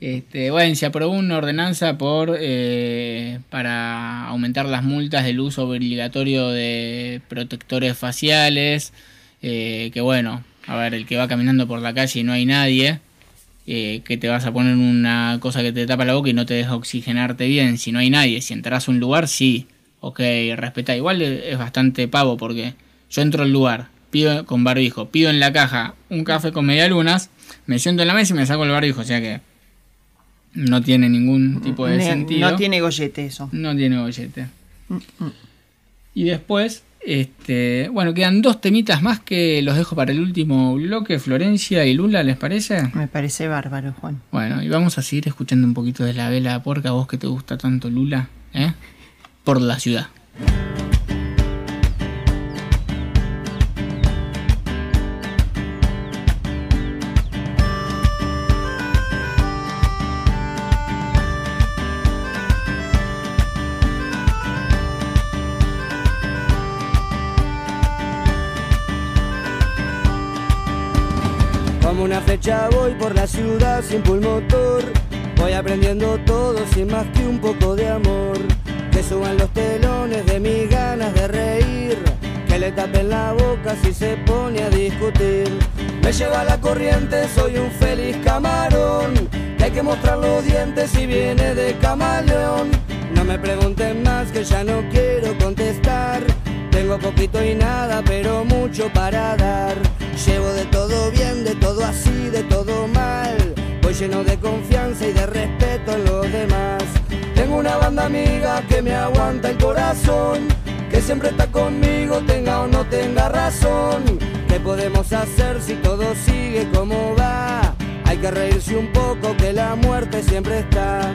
Este, bueno, se aprobó una ordenanza por eh, para aumentar las multas del uso obligatorio de protectores faciales. eh, que bueno, a ver, el que va caminando por la calle y no hay nadie, eh, que te vas a poner una cosa que te tapa la boca y no te deja oxigenarte bien. Si no hay nadie, si entras a un lugar, sí, ok, respeta. Igual es bastante pavo porque yo entro al lugar, pido con barbijo, pido en la caja un café con medialunas, me siento en la mesa y me saco el barbijo, o sea que no tiene ningún tipo de sentido. No tiene gollete eso. No tiene bollete. Y después, este, bueno, quedan dos temitas más que los dejo para el último bloque, Florencia y Lula, ¿les parece? Me parece bárbaro, Juan. Bueno, y vamos a seguir escuchando un poquito de la vela porca, vos que te gusta tanto Lula, ¿eh? Por la ciudad. Una flecha voy por la ciudad sin pulmotor. Voy aprendiendo todo sin más que un poco de amor. Que suban los telones de mis ganas de reír. Que le tapen la boca si se pone a discutir. Me lleva la corriente, soy un feliz camarón. Que hay que mostrar los dientes si viene de camaleón. No me pregunten más que ya no quiero contestar. Tengo poquito y nada, pero mucho para dar. Llevo de todo bien, de todo así, de todo mal. Voy lleno de confianza y de respeto en los demás. Tengo una banda amiga que me aguanta el corazón. Que siempre está conmigo, tenga o no tenga razón. ¿Qué podemos hacer si todo sigue como va? Hay que reírse un poco que la muerte siempre está.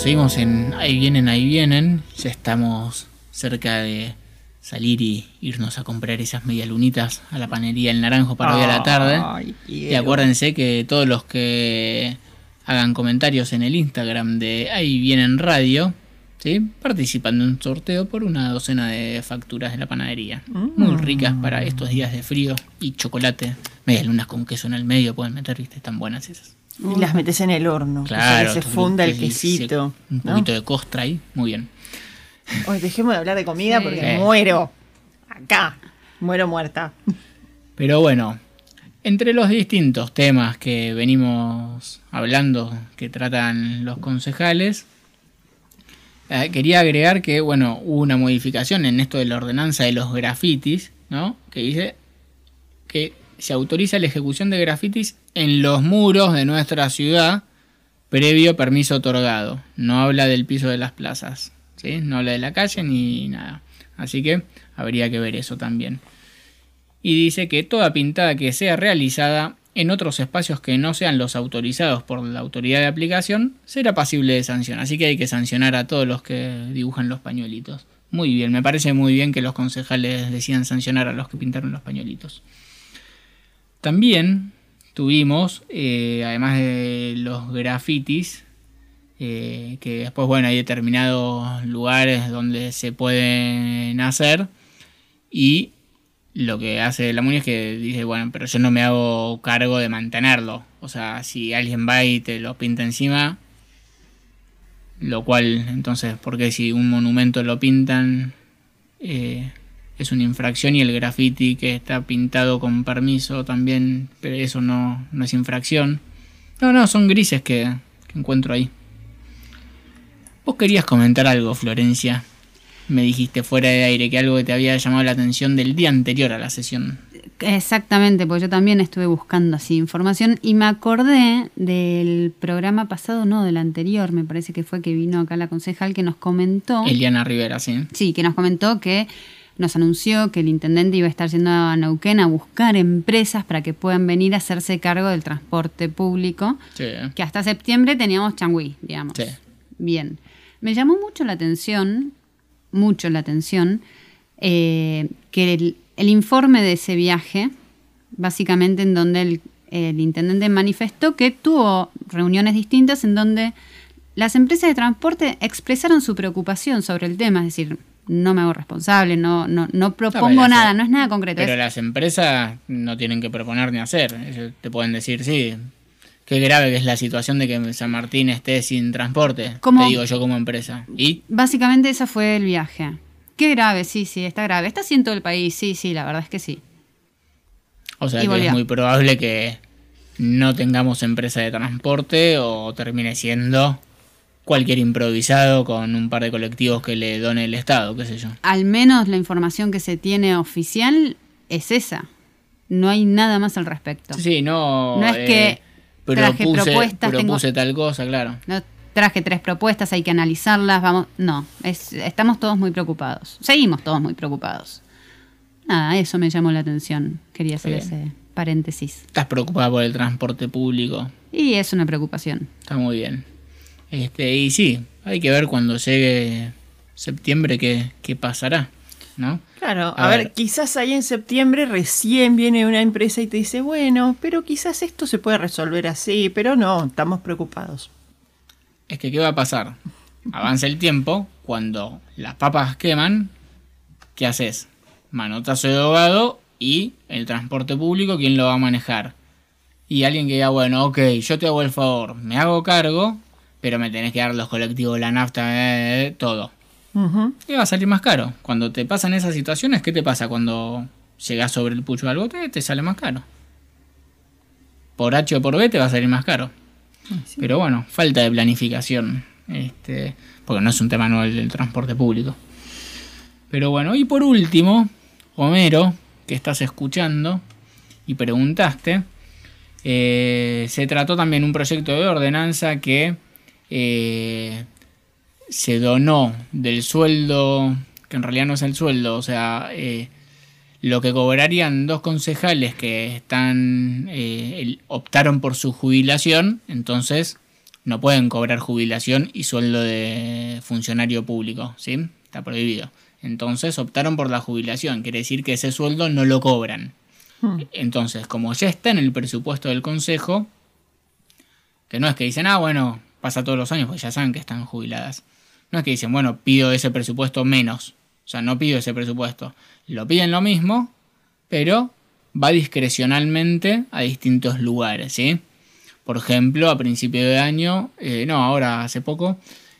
Seguimos en Ahí vienen, ahí vienen. Ya estamos cerca de salir y irnos a comprar esas medialunitas a la panería El Naranjo para hoy a la tarde. Ay, Y acuérdense que todos los que hagan comentarios en el Instagram de Ahí vienen radio, ¿sí? participan de un sorteo por una docena de facturas de la panadería. Muy ricas para estos días de frío y chocolate. Medialunas con queso en el medio pueden meter, ¿viste? Están buenas esas. Y las metes en el horno. Claro. Que se funda el que- que- quesito. Un ¿no? poquito de costra ahí, muy bien. Hoy dejemos de hablar de comida Sí. porque Eh. muero. Acá. Muero muerta. Pero bueno, entre los distintos temas que venimos hablando, que tratan los concejales, eh, quería agregar que, bueno, hubo una modificación en esto de la ordenanza de los grafitis, ¿no? Que dice que se autoriza la ejecución de grafitis en los muros de nuestra ciudad previo permiso otorgado. No habla del piso de las plazas, ¿sí? No habla de la calle ni nada. Así que habría que ver eso también y dice que toda pintada que sea realizada en otros espacios que no sean los autorizados por la autoridad de aplicación será pasible de sanción. Así que hay que sancionar a todos los que dibujan los pañuelitos. Muy bien, me parece muy bien que los concejales decidan sancionar a los que pintaron los pañuelitos. También tuvimos, eh, además de los grafitis, eh, que después, bueno, hay determinados lugares donde se pueden hacer y lo que hace la MUNI es que dice, bueno, pero yo no me hago cargo de mantenerlo. O sea, si alguien va y te lo pinta encima, lo cual, entonces, ¿por qué si un monumento lo pintan eh, es una infracción y el graffiti que está pintado con permiso también, pero eso no, no es infracción? No, no, son grises que, que encuentro ahí. Vos querías comentar algo, Florencia. Me dijiste fuera de aire que algo que te había llamado la atención del día anterior a la sesión. Exactamente, porque yo también estuve buscando así información y me acordé del programa pasado, no, del anterior, me parece que fue que vino acá la concejal que nos comentó. Eliana Rivera, sí. Sí, que nos comentó que nos anunció que el intendente iba a estar yendo a Neuquén a buscar empresas para que puedan venir a hacerse cargo del transporte público, Sí. que hasta septiembre teníamos changüí, digamos. Sí. Bien. Me llamó mucho la atención, mucho la atención, eh, que el, el informe de ese viaje, básicamente en donde el, el intendente manifestó que tuvo reuniones distintas en donde las empresas de transporte expresaron su preocupación sobre el tema, es decir, no me hago responsable, no, no, no propongo nada, no es nada concreto. Pero es- las empresas no tienen que proponer ni hacer. Ellos te pueden decir, sí, qué grave que es la situación de que San Martín esté sin transporte. ¿Cómo? Te digo yo como empresa. ¿Y? Básicamente ese fue el viaje. Qué grave, sí, sí, está grave. Está así en todo el país, sí, sí, la verdad es que sí. O sea Y que volvió. es muy probable que no tengamos empresa de transporte o termine siendo cualquier improvisado con un par de colectivos que le done el Estado, qué sé yo. Al menos la información que se tiene oficial es esa. No hay nada más al respecto. Sí, no. No es eh, que traje propuse, propuestas, tengo- propuse tal cosa, claro. No traje tres propuestas, hay que analizarlas, vamos. No, es, estamos todos muy preocupados. Seguimos todos muy preocupados. Nada, eso me llamó la atención. Quería hacer Bien. ese paréntesis. Estás preocupada por el transporte público. Y es una preocupación. Está muy bien. Este, y sí, hay que ver cuando llegue septiembre qué, qué pasará, ¿no? Claro, A a, ver, ver. quizás ahí en septiembre recién viene una empresa y te dice, bueno, pero quizás esto se puede resolver así, pero no, estamos preocupados. Es que, ¿qué va a pasar? Avanza el tiempo, cuando las papas queman, ¿qué haces? Manotazo de ahogado y el transporte público, ¿quién lo va a manejar? Y alguien que diga, bueno, ok, yo te hago el favor, me hago cargo, pero me tenés que dar los colectivos, la nafta, eh, eh, todo. Ujú. Y va a salir más caro. Cuando te pasan esas situaciones, ¿qué te pasa cuando llegas sobre el pucho del bote? Te sale más caro. Por H o por B te va a salir más caro. Pero bueno, falta de planificación. Este, porque no es un tema nuevo el del transporte público. Pero bueno, y por último, Homero, que estás escuchando y preguntaste, eh, se trató también un proyecto de ordenanza que eh, se donó del sueldo, que en realidad no es el sueldo, o sea, eh, lo que cobrarían dos concejales que están eh, optaron por su jubilación, entonces no pueden cobrar jubilación y sueldo de funcionario público, ¿sí? Está prohibido. Entonces optaron por la jubilación, quiere decir que ese sueldo no lo cobran. Hmm. Entonces, como ya está en el presupuesto del Consejo, que no es que dicen, ah, bueno, pasa todos los años, porque ya saben que están jubiladas. No es que dicen, bueno, pido ese presupuesto menos. O sea, no pido ese presupuesto. Lo piden lo mismo, pero va discrecionalmente a distintos lugares, ¿sí? Por ejemplo, a principio de año, eh, no, ahora hace poco,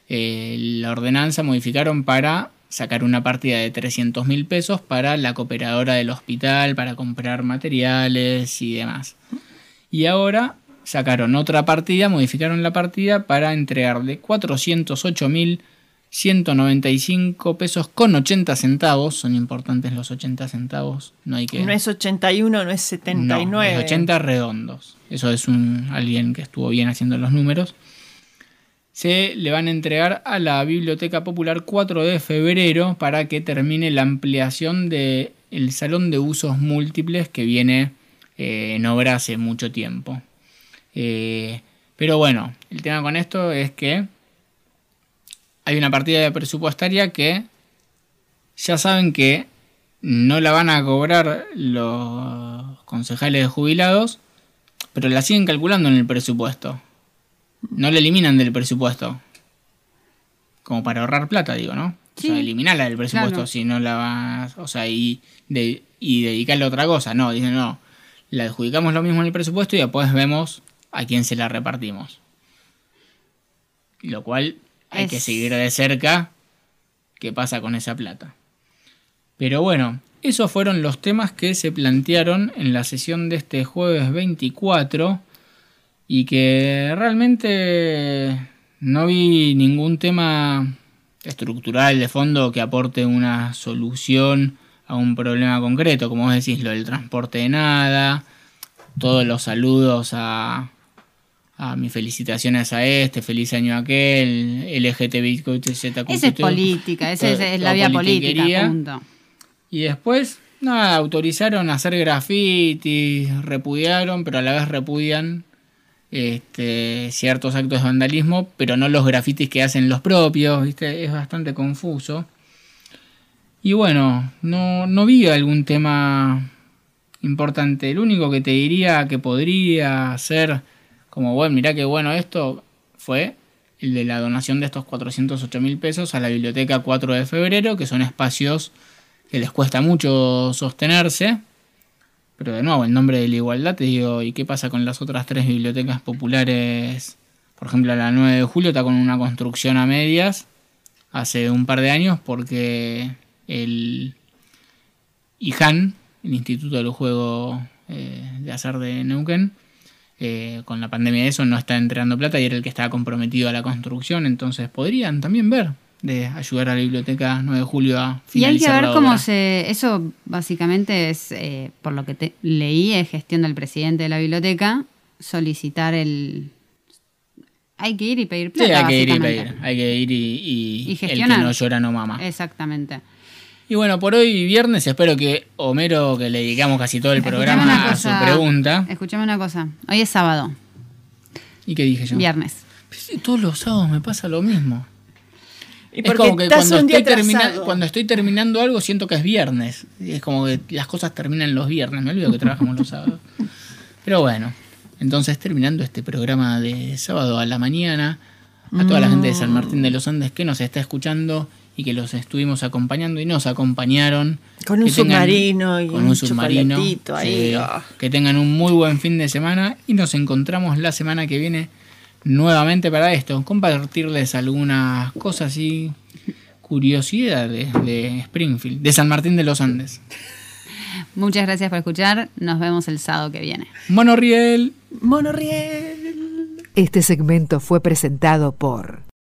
eh, la ordenanza modificaron para sacar una partida de 300 mil pesos para la cooperadora del hospital, para comprar materiales y demás. Y ahora sacaron otra partida, modificaron la partida para entregarle 408 mil 195 pesos con 80 centavos. Son importantes los 80 centavos. No hay que. No es 81, no es 79. No, es 80 redondos. Eso es un alguien que estuvo bien haciendo los números. Se le van a entregar a la Biblioteca Popular 4 de febrero para que termine la ampliación del el salón de usos múltiples que viene eh, en obra hace mucho tiempo. Eh, pero bueno, el tema con esto es que hay una partida presupuestaria que ya saben que no la van a cobrar los concejales jubilados, pero la siguen calculando en el presupuesto. No la eliminan del presupuesto. Como para ahorrar plata, digo, ¿no? O sea, eliminarla del presupuesto claro. si no la vas. O sea, y, de, y dedicarle a otra cosa. No, dicen, no. La adjudicamos lo mismo en el presupuesto y después vemos a quién se la repartimos. Lo cual hay que seguir de cerca qué pasa con esa plata. Pero bueno, esos fueron los temas que se plantearon en la sesión de este jueves 24 y que realmente no vi ningún tema estructural de fondo que aporte una solución a un problema concreto, como vos decís, lo del transporte de nada, todos los saludos a, a mis felicitaciones a este, feliz año a aquel, LGTBIQ, Esa es política, esa es, es la vía política, punto. Y después, nada, autorizaron a hacer grafitis, repudiaron, pero a la vez repudian este, ciertos actos de vandalismo, pero no los grafitis que hacen los propios, ¿viste? Es bastante confuso. Y bueno, no, no vi algún tema importante. El único que te diría que podría ser como, bueno, mirá qué bueno esto, fue el de la donación de estos 408 mil pesos a la biblioteca 4 de febrero, que son espacios que les cuesta mucho sostenerse. Pero de nuevo, en nombre de la igualdad te digo, ¿y qué pasa con las otras tres bibliotecas populares? Por ejemplo, la 9 de julio está con una construcción a medias hace un par de años porque el IJAN, el Instituto del Juego eh, de Azar de Neuquén, eh, con la pandemia de eso no está entregando plata y era el que estaba comprometido a la construcción, entonces podrían también ver de ayudar a la biblioteca 9 de julio a Y hay que finalizar ver la cómo se. Eso básicamente es, eh, por lo que te- leí, es gestión del presidente de la biblioteca, solicitar el. Hay que ir y pedir Sí, plata. hay que ir y pedir, hay que ir y, y Y el que no llora no mama. Exactamente. Y bueno, por hoy viernes espero que Homero, que le dedicamos casi todo el Escuchame programa a su pregunta. Escuchame una cosa. Hoy es sábado, ¿Y qué dije yo? viernes. Sí, todos los sábados me pasa lo mismo. Y Es como que estás cuando un día estoy, termina- atrasado. cuando estoy terminando algo siento que es viernes. Y es como que las cosas terminan los viernes. Me olvido que trabajamos los sábados. Pero bueno, entonces terminando este programa de sábado a la mañana, a toda la gente de San Martín de los Andes que nos está escuchando y que los estuvimos acompañando y nos acompañaron. Con un Que tengan- submarino y con un un submarino. ahí, Sí, ah. Que tengan un muy buen fin de semana y nos encontramos la semana que viene nuevamente para esto, compartirles algunas cosas y curiosidades de Springfield, de San Martín de los Andes. Muchas gracias por escuchar. Nos vemos el sábado que viene. Monorriel. Monorriel. Este segmento fue presentado por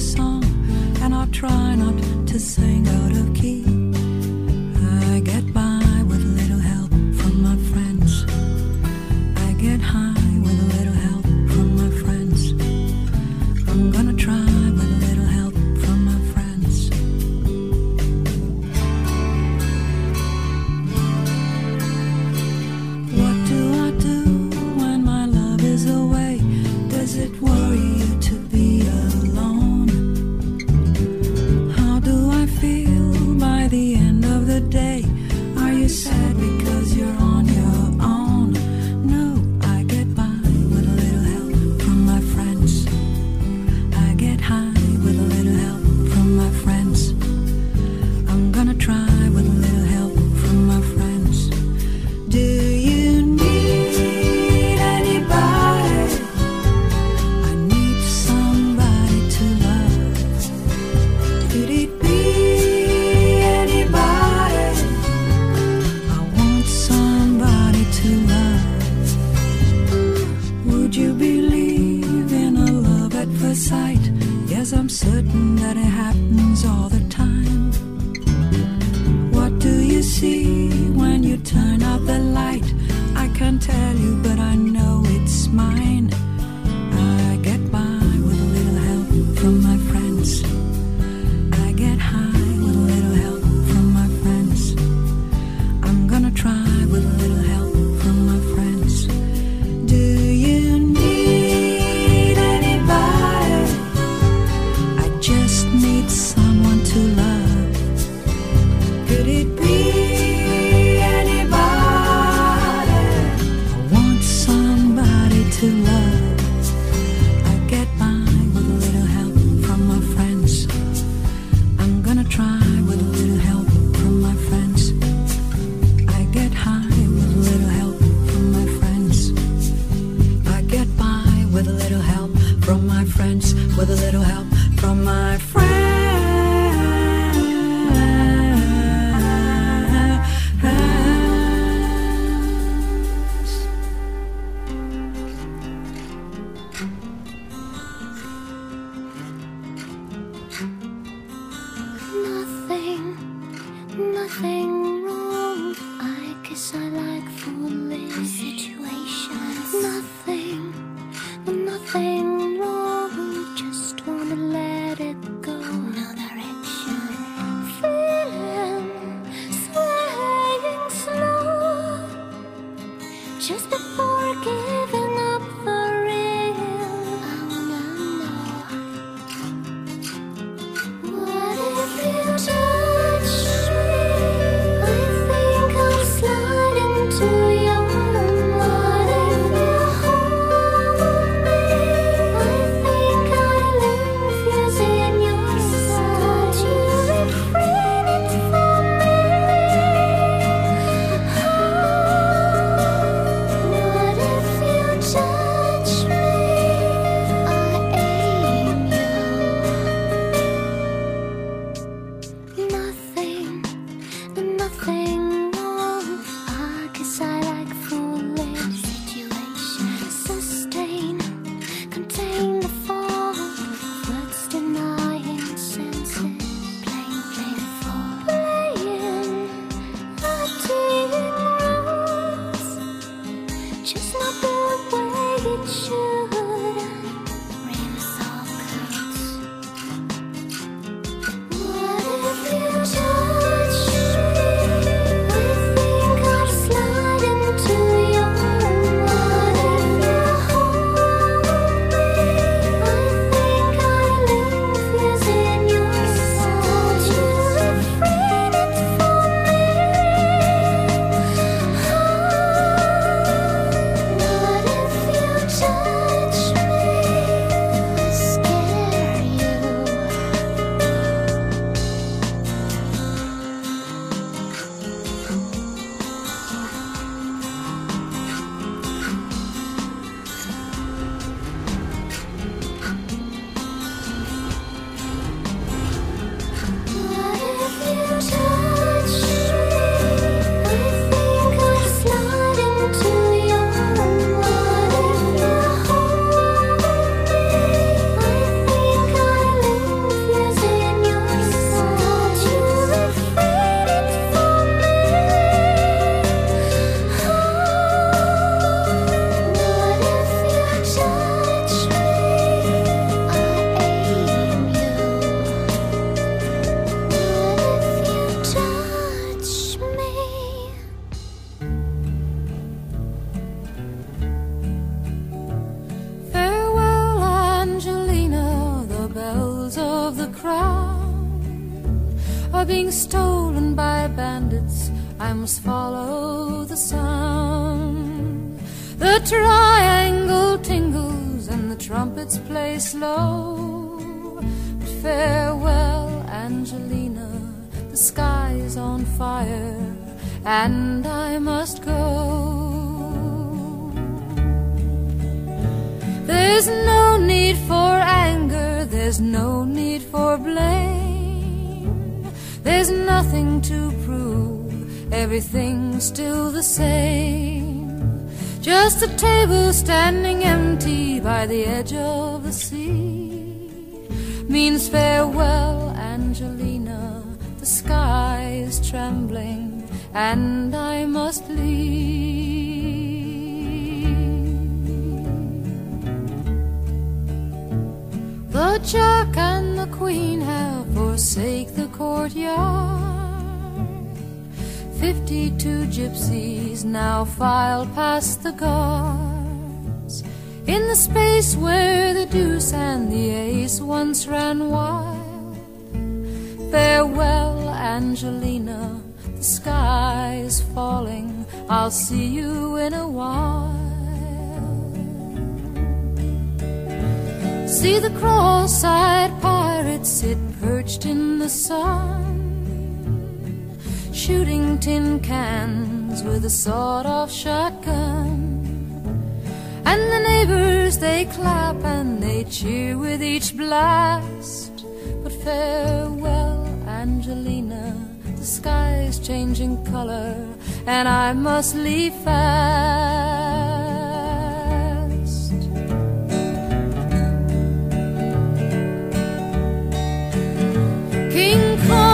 song, and I try not to sing out of key. Day? Edge of the sea means farewell, Angelina. The sky is trembling, and I must leave. The Jack and the Queen have forsake the courtyard. Fifty-two gypsies now file past the guards. In the space where the deuce and the ace once ran wild. Farewell, Angelina, the sky is falling. I'll see you in a while. See the cross-eyed pirates sit perched in the sun, shooting tin cans with a sawed-off shotgun. And the neighbors they clap and they cheer with each blast. But farewell, Angelina, the sky's changing color, and I must leave fast. King Kong,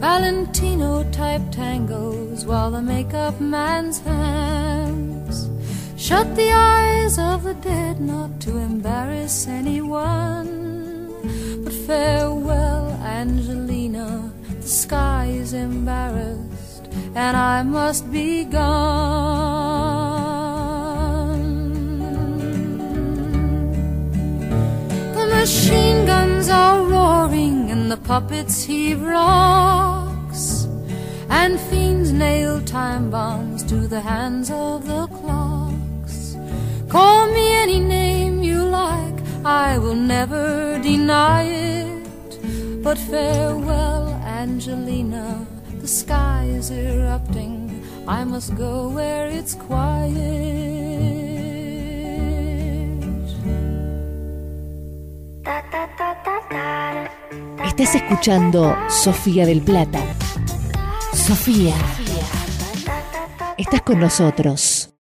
Valentino type tangos while the makeup man's hands shut the eyes of the dead not to embarrass anyone. But farewell, Angelina, the sky is embarrassed and I must be gone. Machine guns are roaring and the puppets heave rocks. And fiends nail time bombs to the hands of the clocks. Call me any name you like, I will never deny it. But farewell, Angelina, the sky is erupting. I must go where it's quiet. Estás escuchando Sofía del Plata. Sofía. Estás con nosotros.